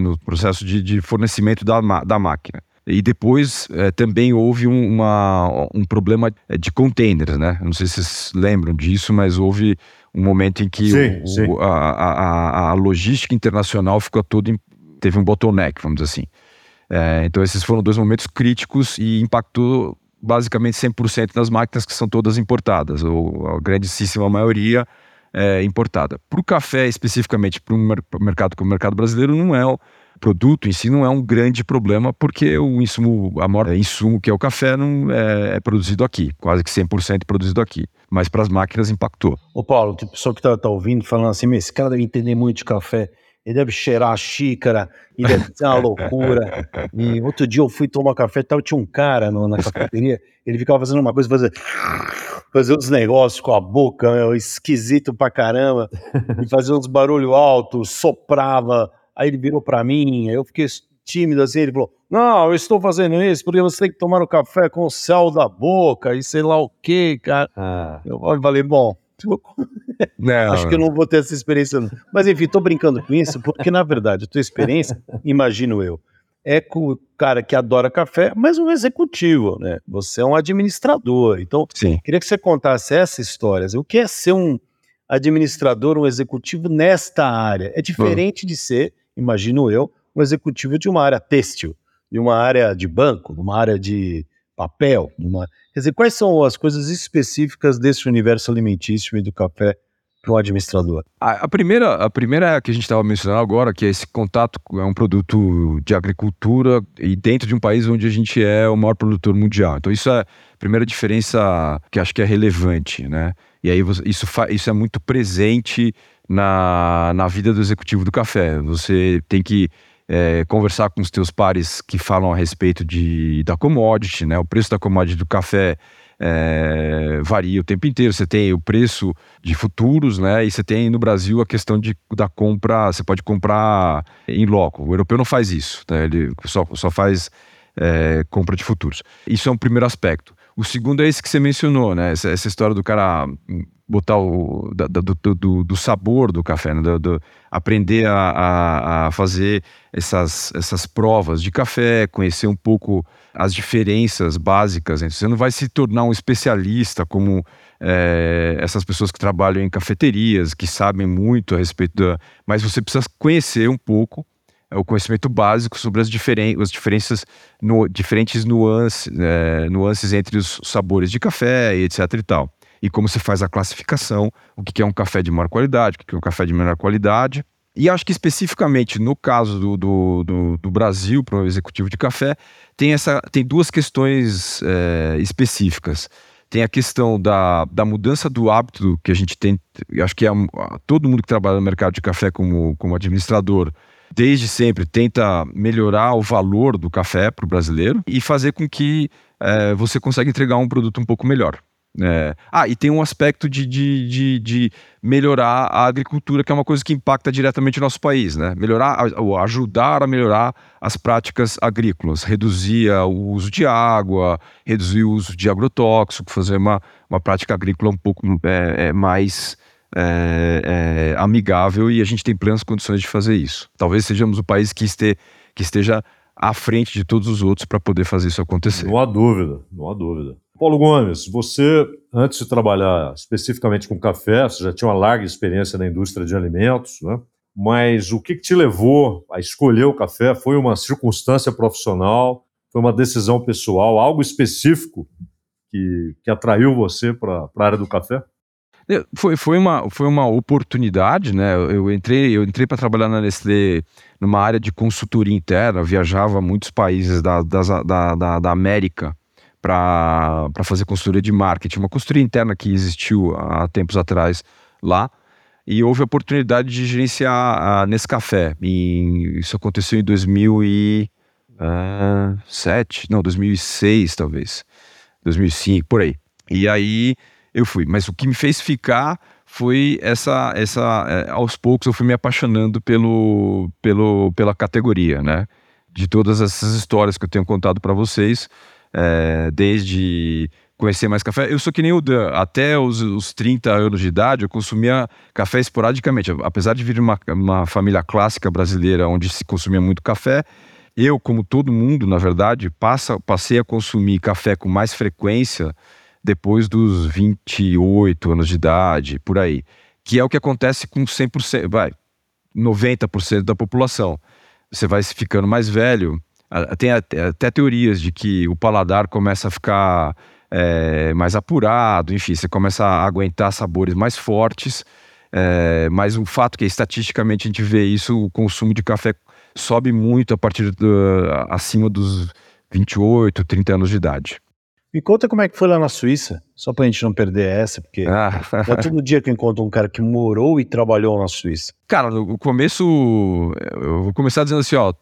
no processo de, de, fornecimento da, da máquina. E depois é, também houve um, uma, um problema de containers, né? Não sei se vocês lembram disso, mas houve um momento em que sim, o, sim. A, a, a, logística internacional ficou toda. Teve um bottleneck, vamos dizer assim. É, então, esses foram dois momentos críticos e impactou basicamente 100% das máquinas que são todas importadas, ou a grandíssima maioria é importada. Para o café, especificamente, para um mercado como o mercado brasileiro, não é o produto em si não é um grande problema, porque o insumo, a maior insumo que é o café não é, é produzido aqui, quase que 100% produzido aqui. Mas para as máquinas impactou. Ô Paulo, tem pessoa que está tá ouvindo falando assim, esse cara deve entender muito de café ele deve cheirar a xícara, e deve ser uma loucura. E outro dia eu fui tomar café tal, tinha um cara no, na cafeteria, ele ficava fazendo uma coisa, fazer, fazer uns negócios com a boca, meu, esquisito pra caramba, e fazia uns barulho alto, soprava. Aí ele virou pra mim, eu fiquei tímido assim, ele falou: Não, eu estou fazendo isso porque você tem que tomar o café com o céu da boca e sei lá o que, cara. Ah. Eu falei: Bom, não, Acho que eu não vou ter essa experiência. Não. Mas enfim, tô brincando com isso, porque na verdade a tua experiência, imagino eu, é com o cara que adora café, mas um executivo, né? Você é um administrador. Então, Sim. queria que você contasse essa história. O que é ser um administrador, um executivo nesta área? É diferente Bom. de ser, imagino eu, um executivo de uma área têxtil, de uma área de banco, de uma área de papel? Uma... Quer dizer, quais são as coisas específicas desse universo alimentício e do café para um administrador? A, a, primeira, a primeira é que a gente estava mencionando agora, que é esse contato é um produto de agricultura e dentro de um país onde a gente é o maior produtor mundial. Então isso é a primeira diferença que acho que é relevante, né? E aí isso, isso é muito presente na, na vida do executivo do café. Você tem que é, conversar com os teus pares que falam a respeito de, da commodity, né? O preço da commodity do café é, varia o tempo inteiro. Você tem o preço de futuros, né? E você tem no Brasil a questão de, da compra. Você pode comprar em loco. O europeu não faz isso, né? Ele só, só faz é, compra de futuros. Isso é um primeiro aspecto. O segundo é esse que você mencionou, né? Essa, essa história do cara botar o da, do, do, do, sabor do café, né? do, do, aprender a, a, a, fazer essas, essas provas de café, conhecer um pouco as diferenças básicas. Né? Você não vai se tornar um especialista como é, essas pessoas que trabalham em cafeterias, que sabem muito a respeito da. Mas você precisa conhecer um pouco é, o conhecimento básico sobre as, diferen as diferenças, no, diferentes nuances, é, nuances entre os sabores de café e etc e tal e como se faz a classificação, o que é um café de maior qualidade, o que é um café de menor qualidade. E acho que especificamente no caso do, do, do, do Brasil, para o executivo de café, tem, essa, tem duas questões é, específicas. Tem a questão da, da mudança do hábito que a gente tem, acho que é, todo mundo que trabalha no mercado de café como, como administrador, desde sempre tenta melhorar o valor do café para o brasileiro e fazer com que é, você consiga entregar um produto um pouco melhor. É. Ah, e tem um aspecto de, de, de, de, melhorar a agricultura, que é uma coisa que impacta diretamente o nosso país, né? Melhorar, ou ajudar a melhorar as práticas agrícolas, reduzir o uso de água, reduzir o uso de agrotóxico, fazer uma, uma prática agrícola um pouco é, é, mais é, é, amigável e a gente tem plenas condições de fazer isso. Talvez sejamos o país que, este, que esteja à frente de todos os outros para poder fazer isso acontecer. Não há dúvida, não há dúvida. Paulo Gomes, você, antes de trabalhar especificamente com café, você já tinha uma larga experiência na indústria de alimentos, né? mas o que, te levou a escolher o café? Foi uma circunstância profissional? Foi uma decisão pessoal? Algo específico que, que atraiu você para a área do café? É, foi, foi, uma, foi uma oportunidade, né? Eu entrei, eu entrei para trabalhar na Nestlé numa área de consultoria interna, viajava a muitos países da, da, da, da América para fazer consultoria de marketing, uma consultoria interna que existiu há tempos atrás lá. E houve a oportunidade de gerenciar a Nescafé. E isso aconteceu em 2007, não, 2006 talvez, 2005, por aí. E aí eu fui. Mas o que me fez ficar foi essa, essa é, aos poucos eu fui me apaixonando pelo, pelo, pela categoria, né? De todas essas histórias que eu tenho contado para vocês, é, desde conhecer mais café. Eu sou que nem o Dan. Até os, os 30 anos de idade, eu consumia café esporadicamente. Apesar de vir de uma, uma família clássica brasileira, onde se consumia muito café, Eu, como todo mundo, na verdade, passa, passei a consumir café com mais frequência depois dos 28 anos de idade, por aí. Que é o que acontece com 100%, vai, 90% da população. Você vai ficando mais velho, tem até, teorias de que o paladar começa a ficar é, mais apurado, enfim, você começa a aguentar sabores mais fortes. É, mas o fato que estatisticamente a gente vê isso, o consumo de café sobe muito a partir do, acima dos 28, 30 anos de idade. Me conta como é que foi lá na Suíça, só pra gente não perder essa, porque ah. é todo dia que eu encontro um cara que morou e trabalhou na Suíça. Cara, no começo, eu vou começar dizendo assim, ó,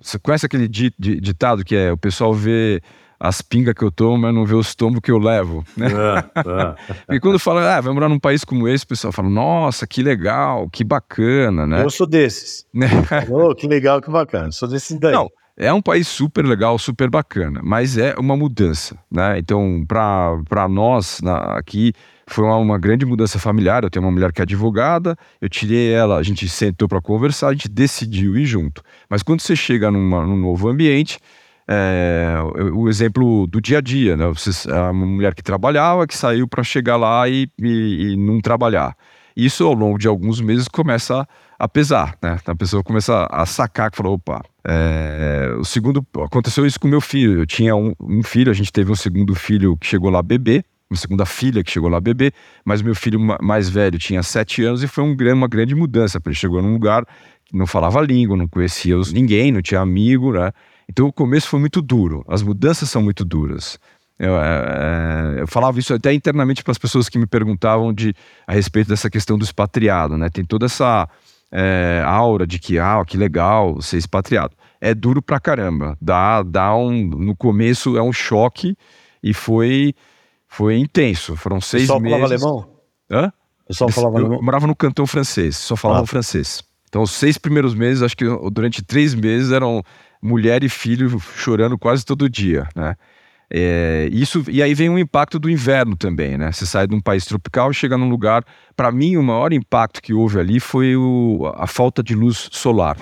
você conhece aquele ditado que é o pessoal vê as pingas que eu tomo, mas não vê o estômago que eu levo, né? É, é. e quando fala, ah, vai morar num país como esse, o pessoal fala, nossa, que legal, que bacana, né? Eu sou desses. oh, que legal, que bacana, sou desses daí. Não, é um país super legal, super bacana, mas é uma mudança, né? Então, para nós na, aqui, foi uma, uma, grande mudança familiar. Eu tenho uma mulher que é advogada, eu tirei ela, a gente sentou para conversar, a gente decidiu ir junto. Mas quando você chega numa, num novo ambiente, é, o exemplo do dia a dia, né? Você, a mulher que trabalhava, que saiu para chegar lá e, e, e não trabalhar. Isso, ao longo de alguns meses, começa a a pesar, né? A pessoa começa a sacar, que falou, opa, é... o segundo, aconteceu isso com meu filho, eu tinha um, um, filho, a gente teve um segundo filho que chegou lá bebê, uma segunda filha que chegou lá bebê, mas meu filho mais velho tinha sete anos e foi um, uma grande mudança, ele chegou num lugar que não falava língua, não conhecia ninguém, não tinha amigo, né? Então o começo foi muito duro, as mudanças são muito duras. Eu, é, é eu, falava isso até internamente para as pessoas que me perguntavam de, a respeito dessa questão do expatriado, né? Tem toda essa é, aura de que, ah, que legal ser expatriado. É duro pra caramba. Dá, dá um, no começo é um choque e foi, foi intenso. Foram seis meses. Só falava alemão? Hã? Eu só falava eu, alemão? morava no cantão francês, só falava ah. francês. Então, os seis primeiros meses, acho que durante três meses eram mulher e filho chorando quase todo dia, né? É, isso, e aí vem um impacto do inverno também, né? Você sai de um país tropical e chega num lugar. Para mim, o maior impacto que houve ali foi o, a falta de luz solar.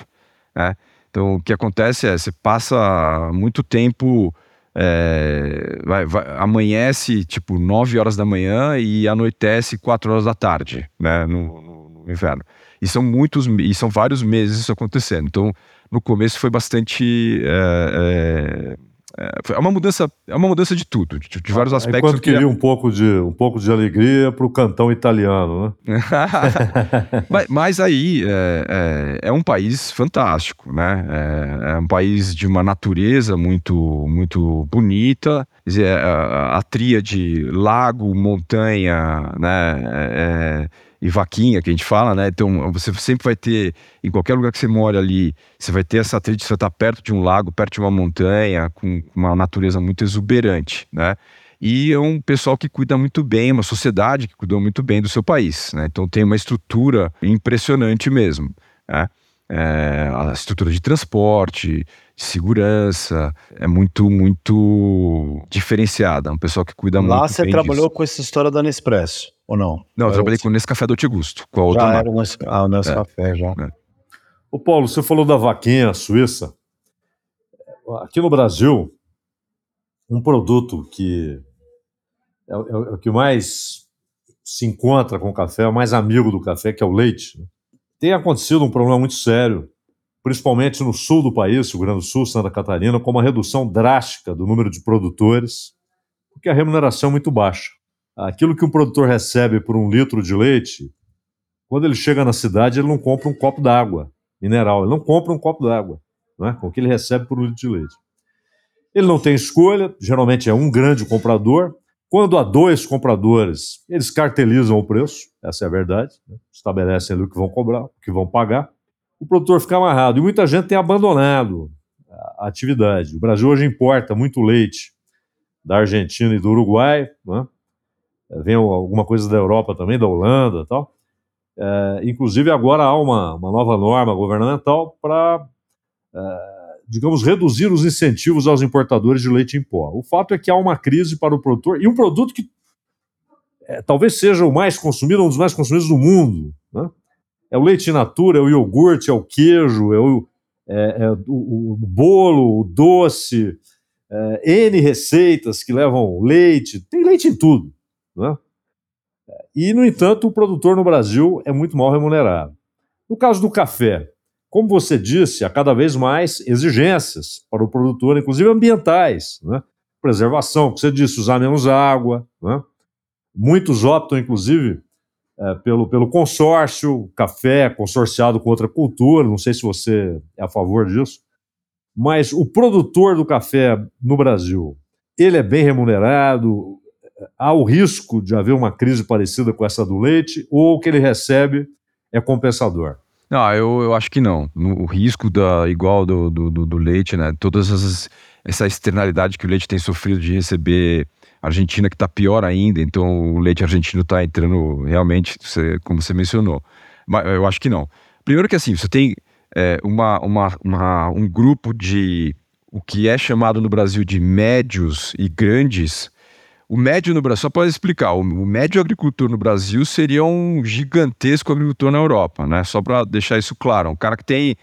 Né? Então, o que acontece é você passa muito tempo. É, vai, vai, amanhece tipo 9 horas da manhã e anoitece 4 horas da tarde, né? No, no, no inverno. E são muitos, e são vários meses isso acontecendo. Então, no começo foi bastante. É, é, é uma mudança, é uma mudança de tudo, de, de vários aspectos. Enquanto queria é... um pouco de um pouco de alegria para o cantão italiano, né? mas, mas, aí é, é, é, um país fantástico, né? É, é, um país de uma natureza muito muito bonita, dizer, a, a tríade lago, montanha, né? É, e vaquinha que a gente fala, né? Então você sempre vai ter, em qualquer lugar que você mora ali, você vai ter essa trilha, você está perto de um lago, perto de uma montanha, com uma natureza muito exuberante, né? E é um pessoal que cuida muito bem, uma sociedade que cuidou muito bem do seu país, né? Então tem uma estrutura impressionante mesmo, né? É, a estrutura de transporte, de segurança, é muito, muito diferenciada. Um pessoal que cuida Lá muito Lá você trabalhou disso. com essa história da Nespresso, ou não? Não, eu trabalhei com nesse café do Gusto, com a outra já marca. Era nesse, ah, nesse é. café, já. É. Ô Paulo, você falou da vaquinha suíça. Aqui no Brasil, um produto que é, é, é o que mais se encontra com o café, é o mais amigo do café, que é o leite. Tem acontecido um problema muito sério principalmente no sul do país, Rio Grande do Sul, Santa Catarina, com uma redução drástica do número de produtores, porque a remuneração é muito baixa. Aquilo que um produtor recebe por um litro de leite, quando ele chega na cidade, ele não compra um copo d'água mineral, ele não compra um copo d'água, né, com o que ele recebe por um litro de leite. Ele não tem escolha, geralmente é um grande comprador. Quando há dois compradores, eles cartelizam o preço, essa é a verdade, né? estabelecem ali o que vão cobrar, o que vão pagar o produtor fica amarrado. E muita gente tem abandonado a atividade. O Brasil hoje importa muito leite da Argentina e do Uruguai, né? Vem alguma coisa da Europa também, da Holanda e tal. É, inclusive, agora há uma, uma nova norma governamental para, é, digamos, reduzir os incentivos aos importadores de leite em pó. O fato é que há uma crise para o produtor e um produto que é, talvez seja o mais consumido, um dos mais consumidos do mundo. Né? É o leite in natura, é o iogurte, é o queijo, é o, é, é, o, o, bolo, o doce, é, N receitas que levam leite, tem leite em tudo. Né? E, no entanto, o produtor no Brasil é muito mal remunerado. No caso do café, como você disse, há cada vez mais exigências para o produtor, inclusive ambientais, né? preservação, que você disse, usar menos água. Né? Muitos optam, inclusive, é, pelo, pelo consórcio, café consorciado com outra cultura, não sei se você é a favor disso, mas o produtor do café no Brasil, ele é bem remunerado, há o risco de haver uma crise parecida com essa do leite, ou o que ele recebe é compensador? Não, eu, eu acho que não. O risco da igual do, do, do, leite, né? Todas essas, essa externalidade que o leite tem sofrido de receber Argentina que está pior ainda, então o leite argentino está entrando realmente, como você mencionou. Mas eu acho que não. Primeiro que assim, você tem é, uma, uma, uma, um grupo de o que é chamado no Brasil de médios e grandes. O médio no Brasil, só para explicar, o, médio agricultor no Brasil seria um gigantesco agricultor na Europa, né? Só para deixar isso claro. Um cara que tem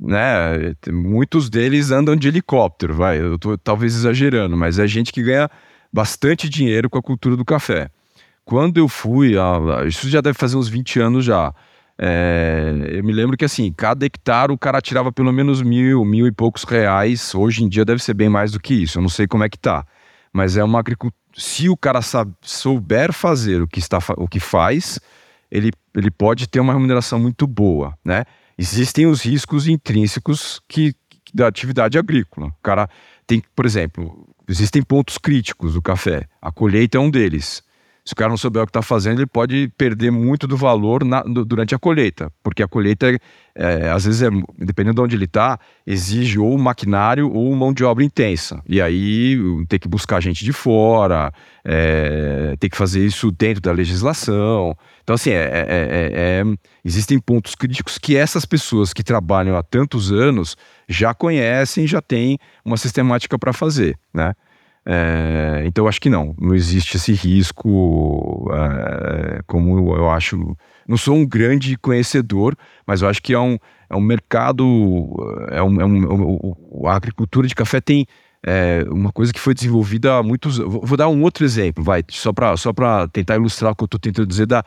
né? Muitos deles andam de helicóptero, vai. Eu tô talvez exagerando, mas é gente que ganha bastante dinheiro com a cultura do café. Quando eu fui, isso já deve fazer uns 20 anos já. É, eu me lembro que assim, cada hectare o cara tirava pelo menos mil, mil e poucos reais. Hoje em dia deve ser bem mais do que isso. Eu não sei como é que tá. Mas é uma agricultura. Se o cara souber fazer o que, está, o que faz, ele, ele pode ter uma remuneração muito boa, né? Existem os riscos intrínsecos que, da atividade agrícola. O cara tem, por exemplo, existem pontos críticos do café. A colheita é um deles. Se o cara não souber o que está fazendo, ele pode perder muito do valor na, durante a colheita, porque a colheita, é, às vezes, é, dependendo de onde ele está, exige ou maquinário ou mão de obra intensa. E aí tem que buscar gente de fora, é, tem que fazer isso dentro da legislação. Então, assim, é, é, é, é existem pontos críticos que essas pessoas que trabalham há tantos anos já conhecem, já têm uma sistemática para fazer, né? É, então eu acho que não, não existe esse risco, é, como eu acho. Não sou um grande conhecedor, mas eu acho que é um, é um mercado, é um, é um, a agricultura de café tem é, uma coisa que foi desenvolvida há muitos. Vou dar um outro exemplo, vai, só para só tentar ilustrar o que eu estou tentando dizer da,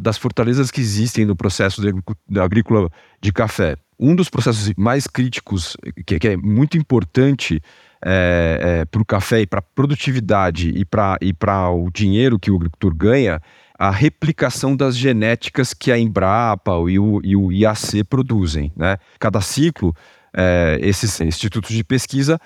das fortalezas que existem no processo de, da agrícola de café. Um dos processos mais críticos, que, que é muito importante é, é, para o café e para a produtividade e para e o dinheiro que o agricultor ganha, a replicação das genéticas que a Embrapa e o, e o IAC produzem. Né? Cada ciclo, é, esses institutos de pesquisa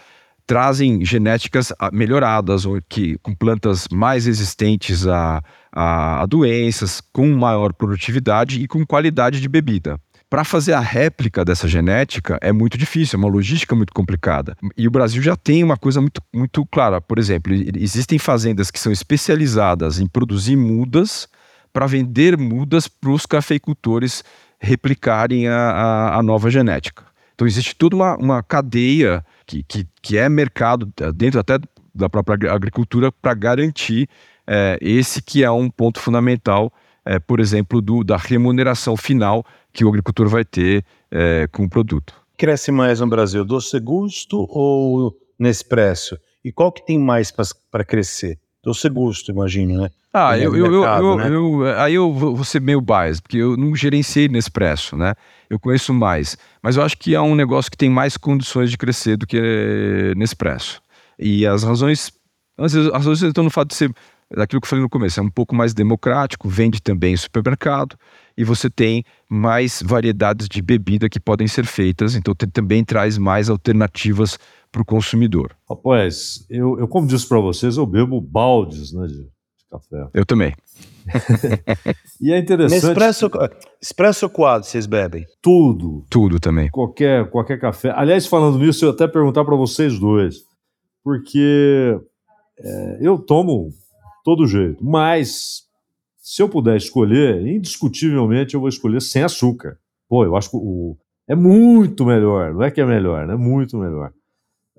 trazem genéticas ah, melhoradas, ou que, com plantas mais resistentes a, a, a doenças, com maior produtividade e com qualidade de bebida. Para fazer a réplica dessa genética é muito difícil, é uma logística muito complicada. E o Brasil já tem uma coisa muito, muito clara. Por exemplo, existem fazendas que são especializadas em produzir mudas para vender mudas para os cafeicultores replicarem a, a, a, nova genética. Então existe toda uma, uma cadeia que, que, que é mercado dentro até da própria agricultura para garantir é, esse que é um ponto fundamental, é, por exemplo, do, da remuneração final que o agricultor vai ter é, com o produto. Cresce mais no Brasil, doce gusto ou Nespresso? E qual que tem mais para crescer? Doce gusto, imagino, né? Ah, eu, mercado, eu, né? eu, aí eu vou ser meio biased, porque eu não gerenciei Nespresso, né? Eu conheço mais. Mas eu acho que é um negócio que tem mais condições de crescer do que Nespresso. E as razões, as razões estão no fato de ser daquilo que eu falei no começo, é um pouco mais democrático, vende também em supermercado e você tem mais variedades de bebida que podem ser feitas, então também traz mais alternativas para o consumidor. Rapaz, eu, eu como disse para vocês, eu bebo baldes né, de, de café. Eu também. e é interessante. Expresso, expresso quadro vocês bebem? Tudo. Tudo também. Qualquer, qualquer café. Aliás, falando nisso, eu até perguntar para vocês dois, porque é, eu tomo todo jeito. Mas, se eu puder escolher, indiscutivelmente eu vou escolher sem açúcar. Pô, eu acho que o, é muito melhor. Não é que é melhor, né? Muito melhor.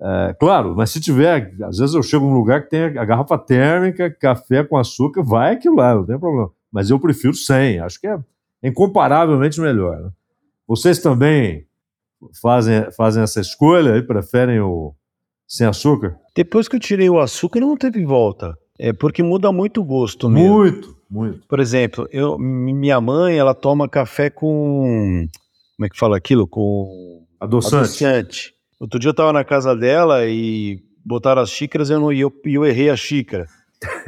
É, claro, mas se tiver, às vezes eu chego num lugar que tem a garrafa térmica, café com açúcar, vai aquilo lá, não tem problema. Mas eu prefiro sem, acho que é incomparavelmente melhor. Né? Vocês também fazem, fazem essa escolha e preferem o sem açúcar? Depois que eu tirei o açúcar, não teve volta. É porque muda muito o gosto mesmo. Muito, muito. Por exemplo, eu, minha mãe, ela toma café com. Como é que fala aquilo? Com. Adoçante. Adoçante. Outro dia eu tava na casa dela e botaram as xícaras e eu, não, e eu, eu errei a xícara.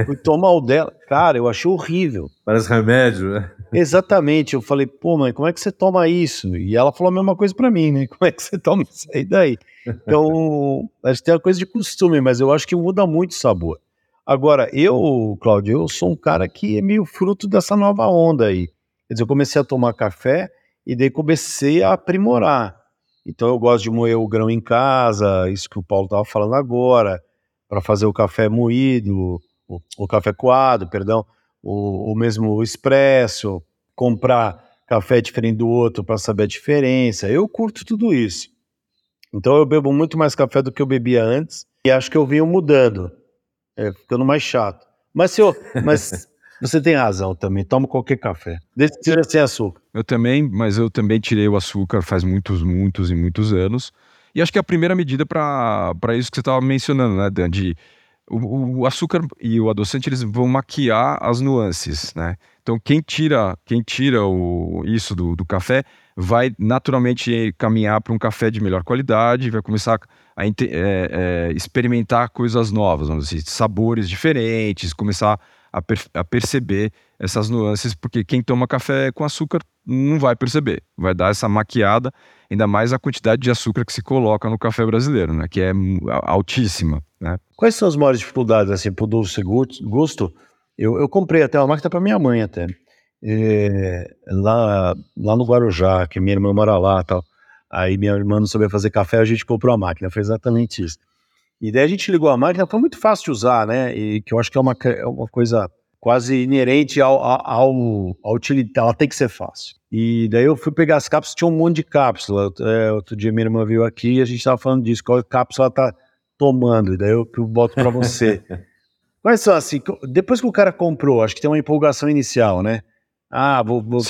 Fui tomar o dela. Cara, eu achei horrível. Parece remédio, né? Exatamente. Eu falei, pô, mãe, como é que você toma isso? E ela falou a mesma coisa para mim, né? Como é que você toma isso aí daí? Então, acho que tem uma coisa de costume, mas eu acho que muda muito o sabor. Agora, eu, Cláudio, eu sou um cara que é meio fruto dessa nova onda aí. Quer dizer, eu comecei a tomar café e daí comecei a aprimorar. Então eu gosto de moer o grão em casa, isso que o Paulo estava falando agora, para fazer o café moído, o, o café coado, perdão, o, o mesmo expresso, comprar café diferente do outro para saber a diferença. Eu curto tudo isso. Então eu bebo muito mais café do que eu bebia antes e acho que eu venho mudando, é, ficando mais chato. Mas, senhor, mas você tem razão também, tomo qualquer café, desde que seja sem açúcar. Eu também, mas eu também tirei o açúcar faz muitos, muitos e muitos anos. E acho que é a primeira medida para isso que você estava mencionando, né, Dan, de o, o, açúcar e o adoçante eles vão maquiar as nuances, né? Então quem tira quem tira o, isso do, do café vai naturalmente caminhar para um café de melhor qualidade, vai começar a é, é, experimentar coisas novas, vamos dizer, sabores diferentes, começar a, per a perceber essas nuances, porque quem toma café com açúcar não vai perceber, vai dar essa maquiada, ainda mais a quantidade de açúcar que se coloca no café brasileiro, né, que é altíssima. Né? Quais são as maiores dificuldades assim para o doce gosto? Eu, eu comprei até uma máquina para minha mãe até, é, lá, lá no Guarujá, que minha irmã mora lá tal. Aí minha irmã não sabia fazer café, a gente comprou a máquina, foi exatamente isso. E daí a gente ligou a máquina, foi muito fácil de usar, né? E que eu acho que é uma, é uma coisa quase inerente ao, ao, ao utilitário, ela tem que ser fácil. E daí eu fui pegar as cápsulas, tinha um monte de cápsula. É, outro dia minha irmã veio aqui e a gente estava falando disso, qual cápsula ela tá tomando, e daí eu, eu boto para você. Quais são assim, depois que o cara comprou, acho que tem uma empolgação inicial, né? Ah, vou, vou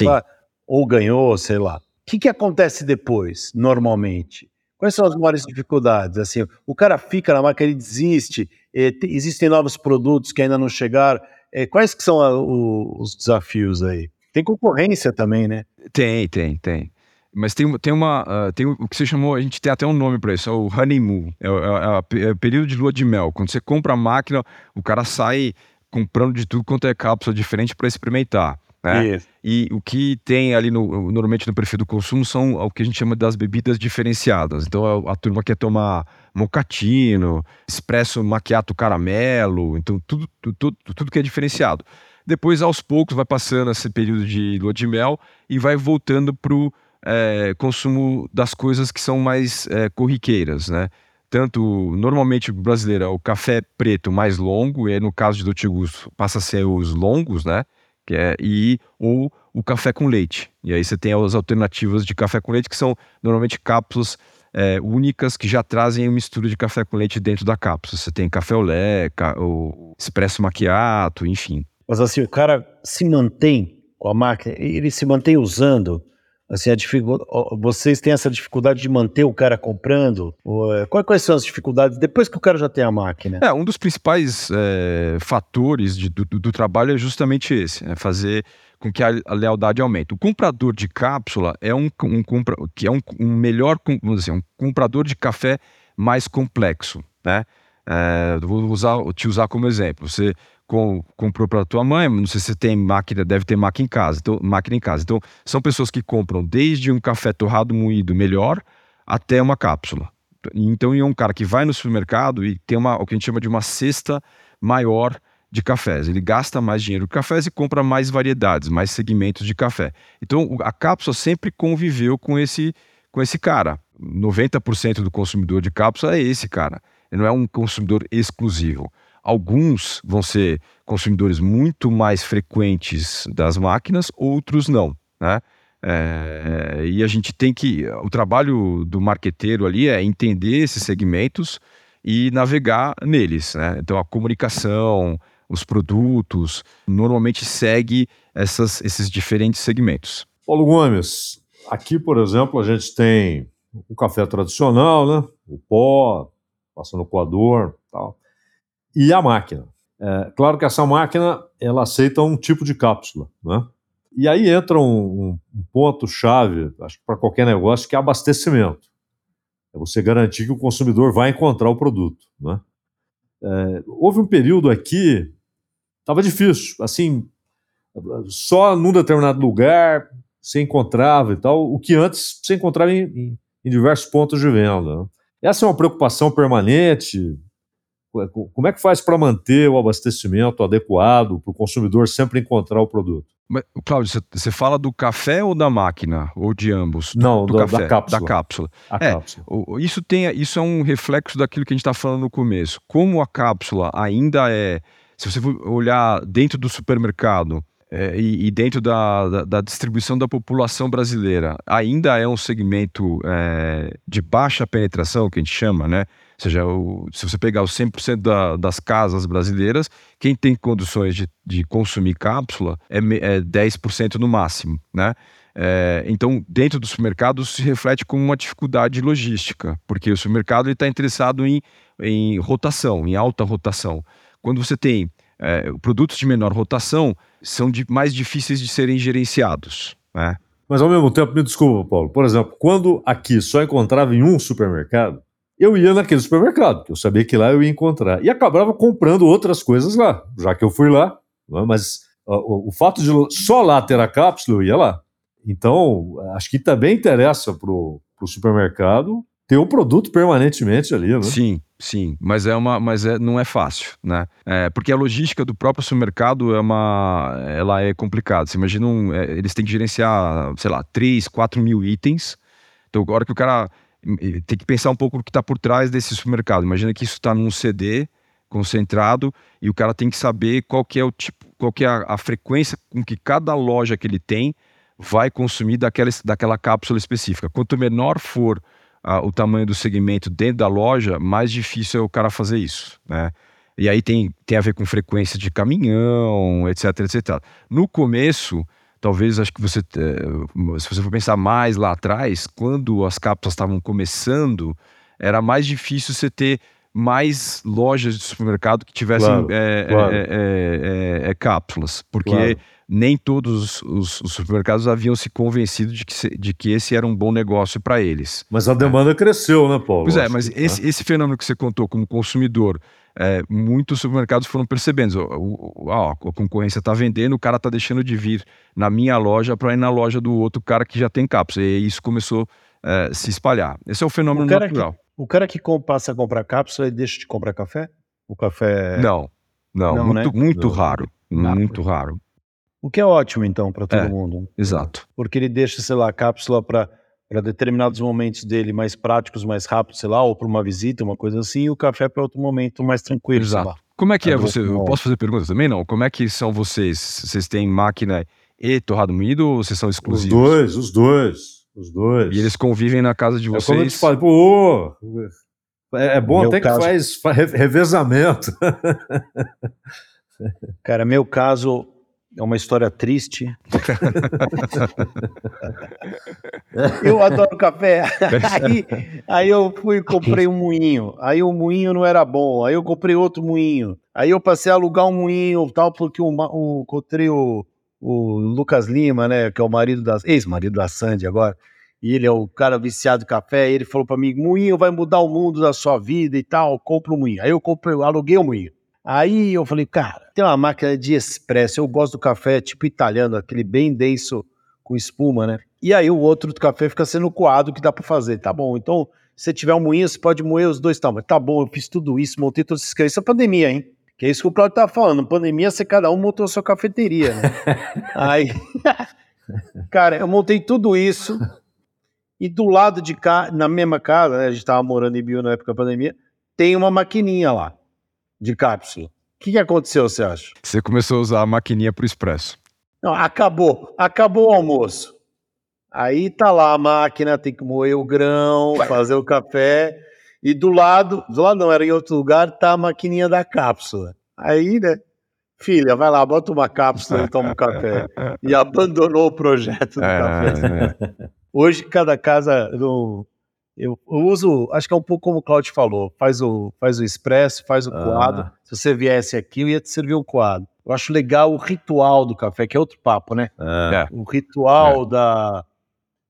ou ganhou, sei lá. O que, que acontece depois, normalmente? Quais são as maiores dificuldades? Assim, o cara fica na máquina, ele desiste, eh, existem novos produtos que ainda não chegaram. Eh, quais que são a, o, os desafios aí? Tem concorrência também, né? Tem, tem, tem. Mas tem, tem uma. Uh, tem o que você chamou, a gente tem até um nome para isso, é o honeymoon. É, é, é, é, o período de lua de mel. Quando você compra a máquina, o cara sai comprando de tudo quanto é cápsula diferente para experimentar. Né? E o que tem ali no, normalmente no perfil do consumo são o que a gente chama das bebidas diferenciadas. Então a, a turma quer tomar mocatino, espresso macchiato caramelo, então tudo, tudo, tudo que é diferenciado. Depois, aos poucos, vai passando esse período de lua de mel e vai voltando para o é, consumo das coisas que são mais é, corriqueiras, né? Tanto, normalmente, o brasileiro é o café preto mais longo, e aí, no caso de Dolce Gusto, passa a ser os longos, né? Que é, e ou o café com leite. E aí você tem as alternativas de café com leite, que são normalmente cápsulas é, únicas que já trazem uma mistura de café com leite dentro da cápsula. Você tem café olé, ca, o espresso macchiato, enfim. Mas assim, o cara se mantém com a máquina, ele se mantém usando Assim, a dificuldade, vocês têm essa dificuldade de manter o cara comprando? É, quais, são as dificuldades depois que o cara já tem a máquina? É, um dos principais é, fatores de, do, do, trabalho é justamente esse, é fazer com que a, a, lealdade aumente. O comprador de cápsula é um, um, que é um, um melhor, vamos dizer, um comprador de café mais complexo, né? É, vou usar, te usar como exemplo. Você com, comprou para tua mãe, não sei se tem máquina, deve ter máquina em casa, então, máquina em casa. Então, são pessoas que compram desde um café torrado moído melhor até uma cápsula. Então, é um cara que vai no supermercado e tem uma, o que a gente chama de uma cesta maior de cafés. Ele gasta mais dinheiro com cafés e compra mais variedades, mais segmentos de café. Então, a cápsula sempre conviveu com esse, com esse cara. 90% do consumidor de cápsula é esse cara. Ele não é um consumidor exclusivo. Alguns vão ser consumidores muito mais frequentes das máquinas, outros não, né? É, e a gente tem que. O trabalho do marqueteiro ali é entender esses segmentos e navegar neles. Né? Então, a comunicação, os produtos, normalmente segue essas, esses diferentes segmentos. Paulo Gomes, aqui, por exemplo, a gente tem o café tradicional, né? O pó, passa no coador tal. E a máquina. É, claro que essa máquina ela aceita um tipo de cápsula, né? E aí entra um, um ponto-chave, acho que para qualquer negócio, que é abastecimento. É você garantir que o consumidor vai encontrar o produto. Né? É, houve um período aqui, estava difícil, assim, só num determinado lugar você encontrava e tal, o que antes você encontrava em, em, em diversos pontos de venda. Né? Essa é uma preocupação permanente. Como é que faz para manter o abastecimento adequado para o consumidor sempre encontrar o produto? Mas, Cláudio, você fala do café ou da máquina? Ou de ambos? Do, Não, do, do café, da cápsula. Da cápsula. A é, cápsula. Isso, tem, isso é um reflexo daquilo que a gente está falando no começo. Como a cápsula ainda é. Se você for olhar dentro do supermercado é, e, e, dentro da, da, da, distribuição da população brasileira, ainda é um segmento é, de baixa penetração, que a gente chama, né? Ou seja, o, se você pegar os 100% da, das casas brasileiras, quem tem condições de, de consumir cápsula é, é 10% no máximo, né? É, então, dentro do supermercado, se reflete como uma dificuldade logística, porque o supermercado está interessado em, em rotação, em alta rotação. Quando você tem é, produtos de menor rotação, são de, mais difíceis de serem gerenciados. Né? Mas, ao mesmo tempo, me desculpa, Paulo, por exemplo, quando aqui só encontrava em um supermercado, eu ia naquele supermercado, porque eu sabia que lá eu ia encontrar. E acabava comprando outras coisas lá, já que eu fui lá. É? Mas o, o, fato de só lá ter a cápsula, eu ia lá. Então, acho que também interessa para o supermercado ter o produto permanentemente ali, né? Sim, sim, mas é uma, mas é, não é fácil, né? É, porque a logística do próprio supermercado é uma, ela é complicada. Você imagina, um, é, eles têm que gerenciar, sei lá, 3, 4 mil itens. Então, agora que o cara tem que pensar um pouco no que está por trás desse supermercado. Imagina que isso está num CD concentrado e o cara tem que saber qual que é o tipo, qual que é a, a frequência com que cada loja que ele tem vai consumir daquela, daquela cápsula específica. Quanto menor for o tamanho do segmento dentro da loja, mais difícil é o cara fazer isso, né? E aí tem, tem a ver com frequência de caminhão, etc, etc. No começo, talvez acho que você, eh, se você for pensar mais lá atrás, quando as cápsulas estavam começando, era mais difícil você ter mais lojas de supermercado que tivessem claro, é, claro. É, é, cápsulas, porque claro. nem todos os, os, supermercados haviam se convencido de que, de que esse era um bom negócio para eles. Mas a demanda cresceu, né, Paulo? Pois é, mas esse, esse fenômeno que você contou como consumidor é, muitos supermercados foram percebendo, a concorrência está vendendo, o cara está deixando de vir na minha loja para ir na loja do outro cara que já tem cápsula. E isso começou a é, se espalhar. Esse é o fenômeno o natural. Que, o cara que passa a comprar cápsula, ele deixa de comprar café? O café... Não, não, não muito, né? muito não. raro, não. muito raro. O que é ótimo, então, para todo é, mundo. Exato. Porque ele deixa, sei lá, a cápsula para para determinados momentos dele mais práticos, mais rápidos, sei lá, ou para uma visita, uma coisa assim, e o café para outro momento mais tranquilo, Exato. Como é que é, é você? Eu posso fazer perguntas também, não? Como é que são vocês? Vocês têm máquina e torrado moído ou vocês são exclusivos? Os dois, os dois, os dois. E eles convivem na casa de vocês? É como eu te falo, pô, é, é bom até caso... que faz revezamento. Cara, meu caso, é uma história triste. eu adoro café. Aí, aí eu fui e comprei um moinho. Aí o moinho não era bom. Aí eu comprei outro moinho. Aí eu passei a alugar um moinho tal, porque o, o, encontrei o, o Lucas Lima, né? Que é o marido da. Ex-marido da Sandy agora. E ele é o cara viciado em café. ele falou para mim: moinho vai mudar o mundo da sua vida e tal. Compra o um moinho. Aí eu comprei, aluguei o moinho. Aí eu falei, cara, tem uma máquina de expresso, eu gosto do café tipo italiano, aquele bem denso com espuma, né? E aí o outro do café fica sendo coado que dá para fazer. Tá bom, então se tiver um moinho, você pode moer os dois, tá, mas tá bom, eu fiz tudo isso, montei todos esses Isso é pandemia, hein? Que é isso que o Claudio tá falando. Pandemia, você cada um montou a sua cafeteria, né? aí, cara, eu montei tudo isso e do lado de cá, na mesma casa, né, a gente tava morando em Bio na época da pandemia, tem uma maquininha lá de cápsula. O que, que aconteceu, você acha? Você começou a usar a maquininha para o expresso. Não, acabou. Acabou o almoço. Aí tá lá a máquina, tem que moer o grão, fazer o café. E do lado, do lado não, era em outro lugar, tá a maquininha da cápsula. Aí, né? Filha, vai lá, bota uma cápsula e toma um café. E abandonou o projeto do é, café. É. Hoje, cada casa, no, Eu, eu uso, acho que é um pouco como o Claudio falou, faz o, faz o expresso, faz o Ah. coado. Se você viesse aqui, eu ia te servir o coado. Eu acho legal o ritual do café, que é outro papo, né? É. É. O ritual da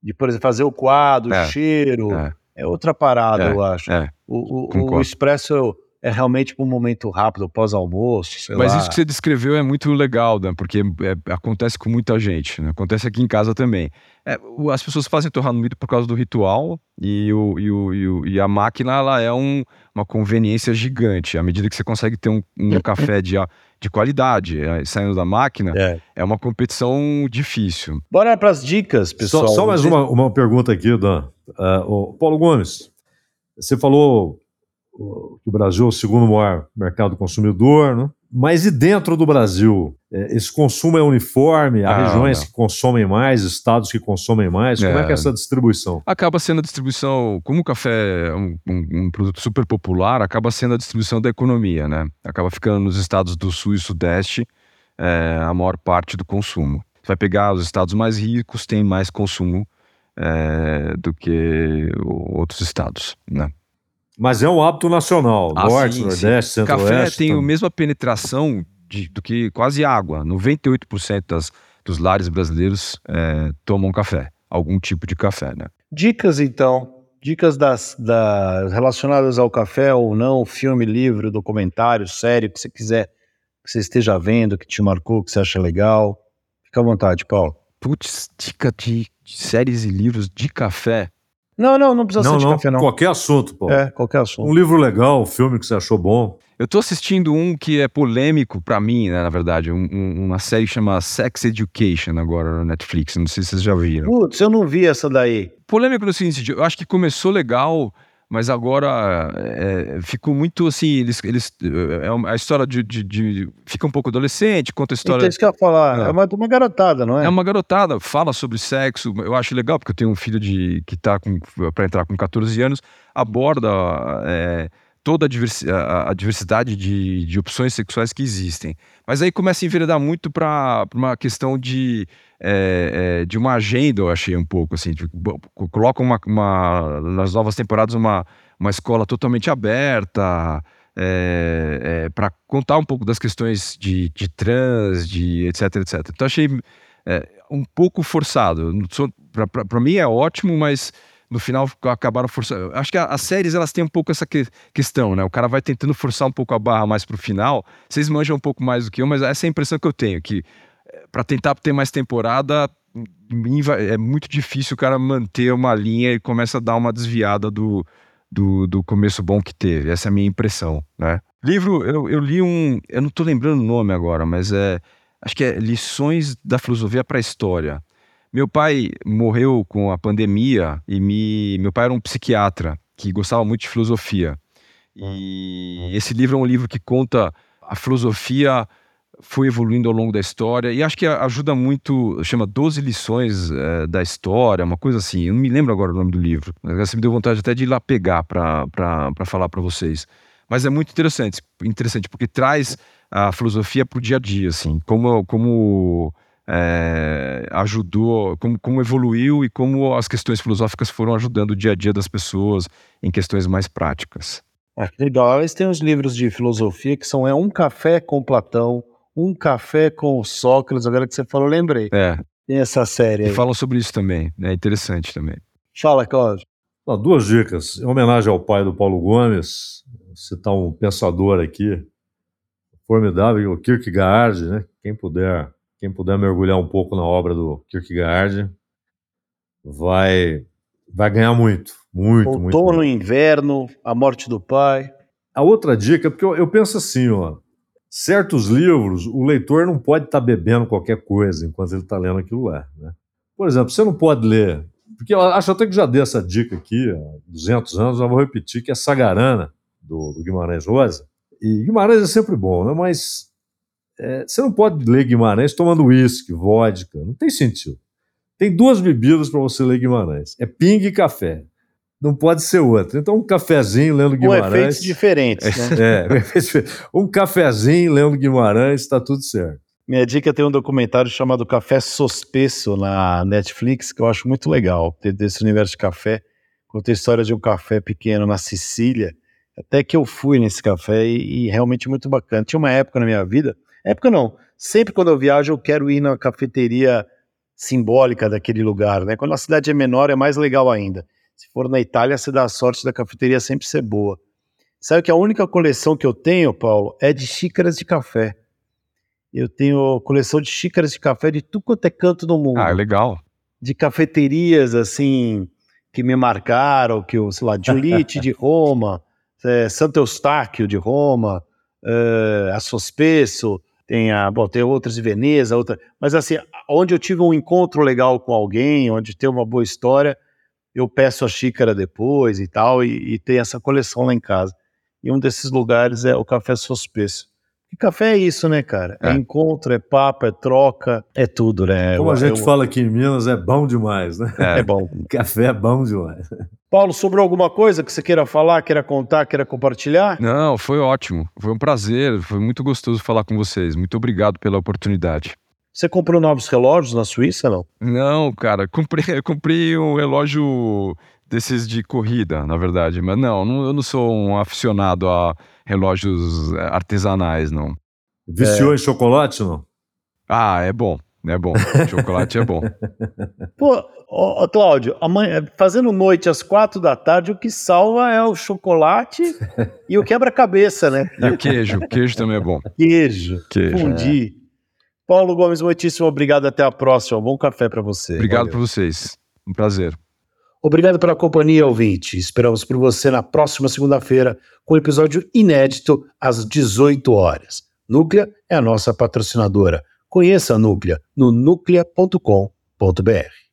de, por exemplo, fazer o quadro, É, o cheiro, é. é, outra parada, É, eu acho. é, o, o- o, expresso é realmente para um momento rápido, pós-almoço, Mas lá. isso que você descreveu é muito legal, Dan, porque é- acontece com muita gente, né? acontece aqui em casa também. É, as pessoas fazem torrar no milho por causa do ritual e, o, e, o, e, o- e a máquina ela é um- uma conveniência gigante. À medida que você consegue ter um, um café de, de qualidade é, saindo da máquina, É. é uma competição difícil. Bora para as dicas, Só, pessoal. só mais Vocês- uma, uma pergunta aqui, Dan. O Paulo Gomes, você falou que o Brasil é o segundo maior mercado consumidor, né? mas e dentro do Brasil? É, Esse consumo é uniforme? Há Ah, regiões não. que consomem mais, estados que consomem mais? Como é, É. que é essa distribuição? Acaba sendo a distribuição, como o café é um, um- um produto super popular, acaba sendo a distribuição da economia, né? Acaba ficando nos estados do sul e sudeste é, a maior parte do consumo. Você vai pegar os estados mais ricos, tem mais consumo é, do que outros estados, né? Mas é um hábito nacional. Ah, Norte, sim, Nordeste, Centro-Oeste. Café tem a mesma penetração de- do que quase água. 98% das, dos lares brasileiros é, tomam café, algum tipo de café, né? Dicas, então. Dicas das, das- relacionadas ao café ou não, filme, livro, documentário, série, o que você quiser, que você esteja vendo, que te marcou, que você acha legal. Fica à vontade, Paulo. Putz, dica de, de séries e livros de café. Não, não, não precisa Não, ser de não, café, não. qualquer assunto, Paulo. É, qualquer assunto. Um livro legal, um filme que você achou bom. Eu tô assistindo um que é polêmico pra mim, né, na verdade, um- um- uma série que chama Sex Education agora na Netflix, não sei se vocês já viram. Putz, eu não vi essa daí. Polêmico no seguinte, eu acho que começou legal, mas agora é, ficou muito assim, eles, eles é uma- a história de, de- de- fica um pouco adolescente, conta a Então, história isso que eu ia falar. É. É uma, uma garotada, não é? É uma garotada, fala sobre sexo. Eu acho legal, porque eu tenho um filho de que tá com para entrar com 14 anos, aborda é, toda a, diversi- a- a diversidade de, de opções sexuais que existem. Mas aí começa a enveredar muito para uma questão de, é, é, de uma agenda, eu achei um pouco assim. bo- Colocam uma, uma- nas novas temporadas uma, uma escola totalmente aberta. para contar um pouco das questões de, de trans, de etc, etc. Então achei é, um pouco forçado. Pra mim é ótimo, mas no final acabaram forçando. Acho que as séries elas têm um pouco essa que- questão, né? O cara vai tentando forçar um pouco a barra mais pro final. Vocês manjam um pouco mais do que eu, mas essa é a impressão que eu tenho que para tentar ter mais temporada é muito difícil o cara manter uma linha e começa a dar uma desviada do, do, do começo bom que teve. Essa é a minha impressão, né? Livro, eu, eu li um, eu não tô lembrando o nome agora, mas é, acho que é Lições da Filosofia para a História. Meu pai morreu com a pandemia e me, meu pai era um psiquiatra que gostava muito de filosofia. E esse livro é um livro que conta a filosofia foi evoluindo ao longo da história e acho que ajuda muito, chama 12 lições eh, da história, uma coisa assim. Eu não me lembro agora o nome do livro. Mas você me deu vontade até de ir lá pegar para falar para vocês. Mas é muito interessante, interessante porque traz a filosofia para o dia a dia, assim, como, como eh, ajudou, como, como evoluiu e como as questões filosóficas foram ajudando o dia a dia das pessoas em questões mais práticas. Ah, que legal. Eles têm uns livros de filosofia que são é um café com Platão, um café com Sócrates. Agora que você falou, lembrei. É, Tem essa série e aí. falam sobre isso também, é interessante também. Fala, Cláudio. Ó, duas dicas. Em homenagem ao pai do Paulo Gomes, citar um pensador aqui, formidável, o Kierkegaard, né? Quem puder, quem puder mergulhar um pouco na obra do Kierkegaard, vai, vai ganhar muito, muito, muito. Outono, muito. inverno, a morte do pai. A outra dica, porque eu, eu penso assim, ó, certos livros, o leitor não pode estar bebendo qualquer coisa enquanto ele está lendo aquilo lá. Né? Por exemplo, você não pode ler, porque eu acho até que já dei essa dica aqui há 200 anos, já vou repetir, que é Sagarana, do, do Guimarães Rosa. E Guimarães é sempre bom, né? mas é, você não pode ler Guimarães tomando uísque, vodka, não tem sentido. Tem duas bebidas para você ler Guimarães, é ping e café. Não pode ser outra. Então, um cafezinho lendo Com Guimarães. efeitos diferentes, né? É, um cafezinho lendo Guimarães, está tudo certo. Minha dica tem um documentário chamado Café Sospesso na Netflix, que eu acho muito legal, desse universo de café. Conta a história de um café pequeno na Sicília. Até que eu fui nesse café e, e realmente muito bacana. Tinha uma época na minha vida, época não, sempre quando eu viajo eu quero ir na cafeteria simbólica daquele lugar, né? Quando a cidade é menor é mais legal ainda. Se for na Itália, você dá a sorte da cafeteria sempre ser boa. Sabe que a única coleção que eu tenho, Paulo, é de xícaras de café. Eu tenho coleção de xícaras de café de tudo quanto é canto do mundo. Ah, legal. De cafeterias, assim, que me marcaram, que eu, sei lá, Giulitti de Roma, é, Santo Eustáquio de Roma, é, a Sospesso, tem a, bom, tem outras de Veneza, outra, mas assim, onde eu tive um encontro legal com alguém, onde tem uma boa história, eu peço a xícara depois e tal, e, e tem essa coleção lá em casa. E um desses lugares é o Café Sospesso. E café é isso, né, cara? É. é. encontro, é papo, é troca, é tudo, né? Como eu, a gente eu... fala aqui em Minas, é bom demais, né? É, é bom. café é bom demais. Paulo, sobrou alguma coisa que você queira falar, queira contar, queira compartilhar? Não, foi ótimo. Foi um prazer, foi muito gostoso falar com vocês. Muito obrigado pela oportunidade. Você comprou novos relógios na Suíça, não? Não, cara, comprei, comprei um relógio desses de corrida, na verdade. Mas não, não eu não sou um aficionado a relógios eh, artesanais, não. Viciou é... em chocolate, não? Ah, é bom. É bom. Chocolate é bom. Pô, ó, Cláudio, amanhã, fazendo noite às quatro da tarde, o que salva é o chocolate e o quebra-cabeça, né? E o queijo. Queijo também é bom. Queijo. Queijo. Fundi. É. Paulo Gomes, muitíssimo obrigado. Até a próxima. Bom café para você. Obrigado por vocês. Um prazer. Obrigado pela companhia, ouvinte. Esperamos por você na próxima segunda-feira com um episódio inédito às 18 horas. Núclea é a nossa patrocinadora. Conheça a Núclea no núclea.com.br.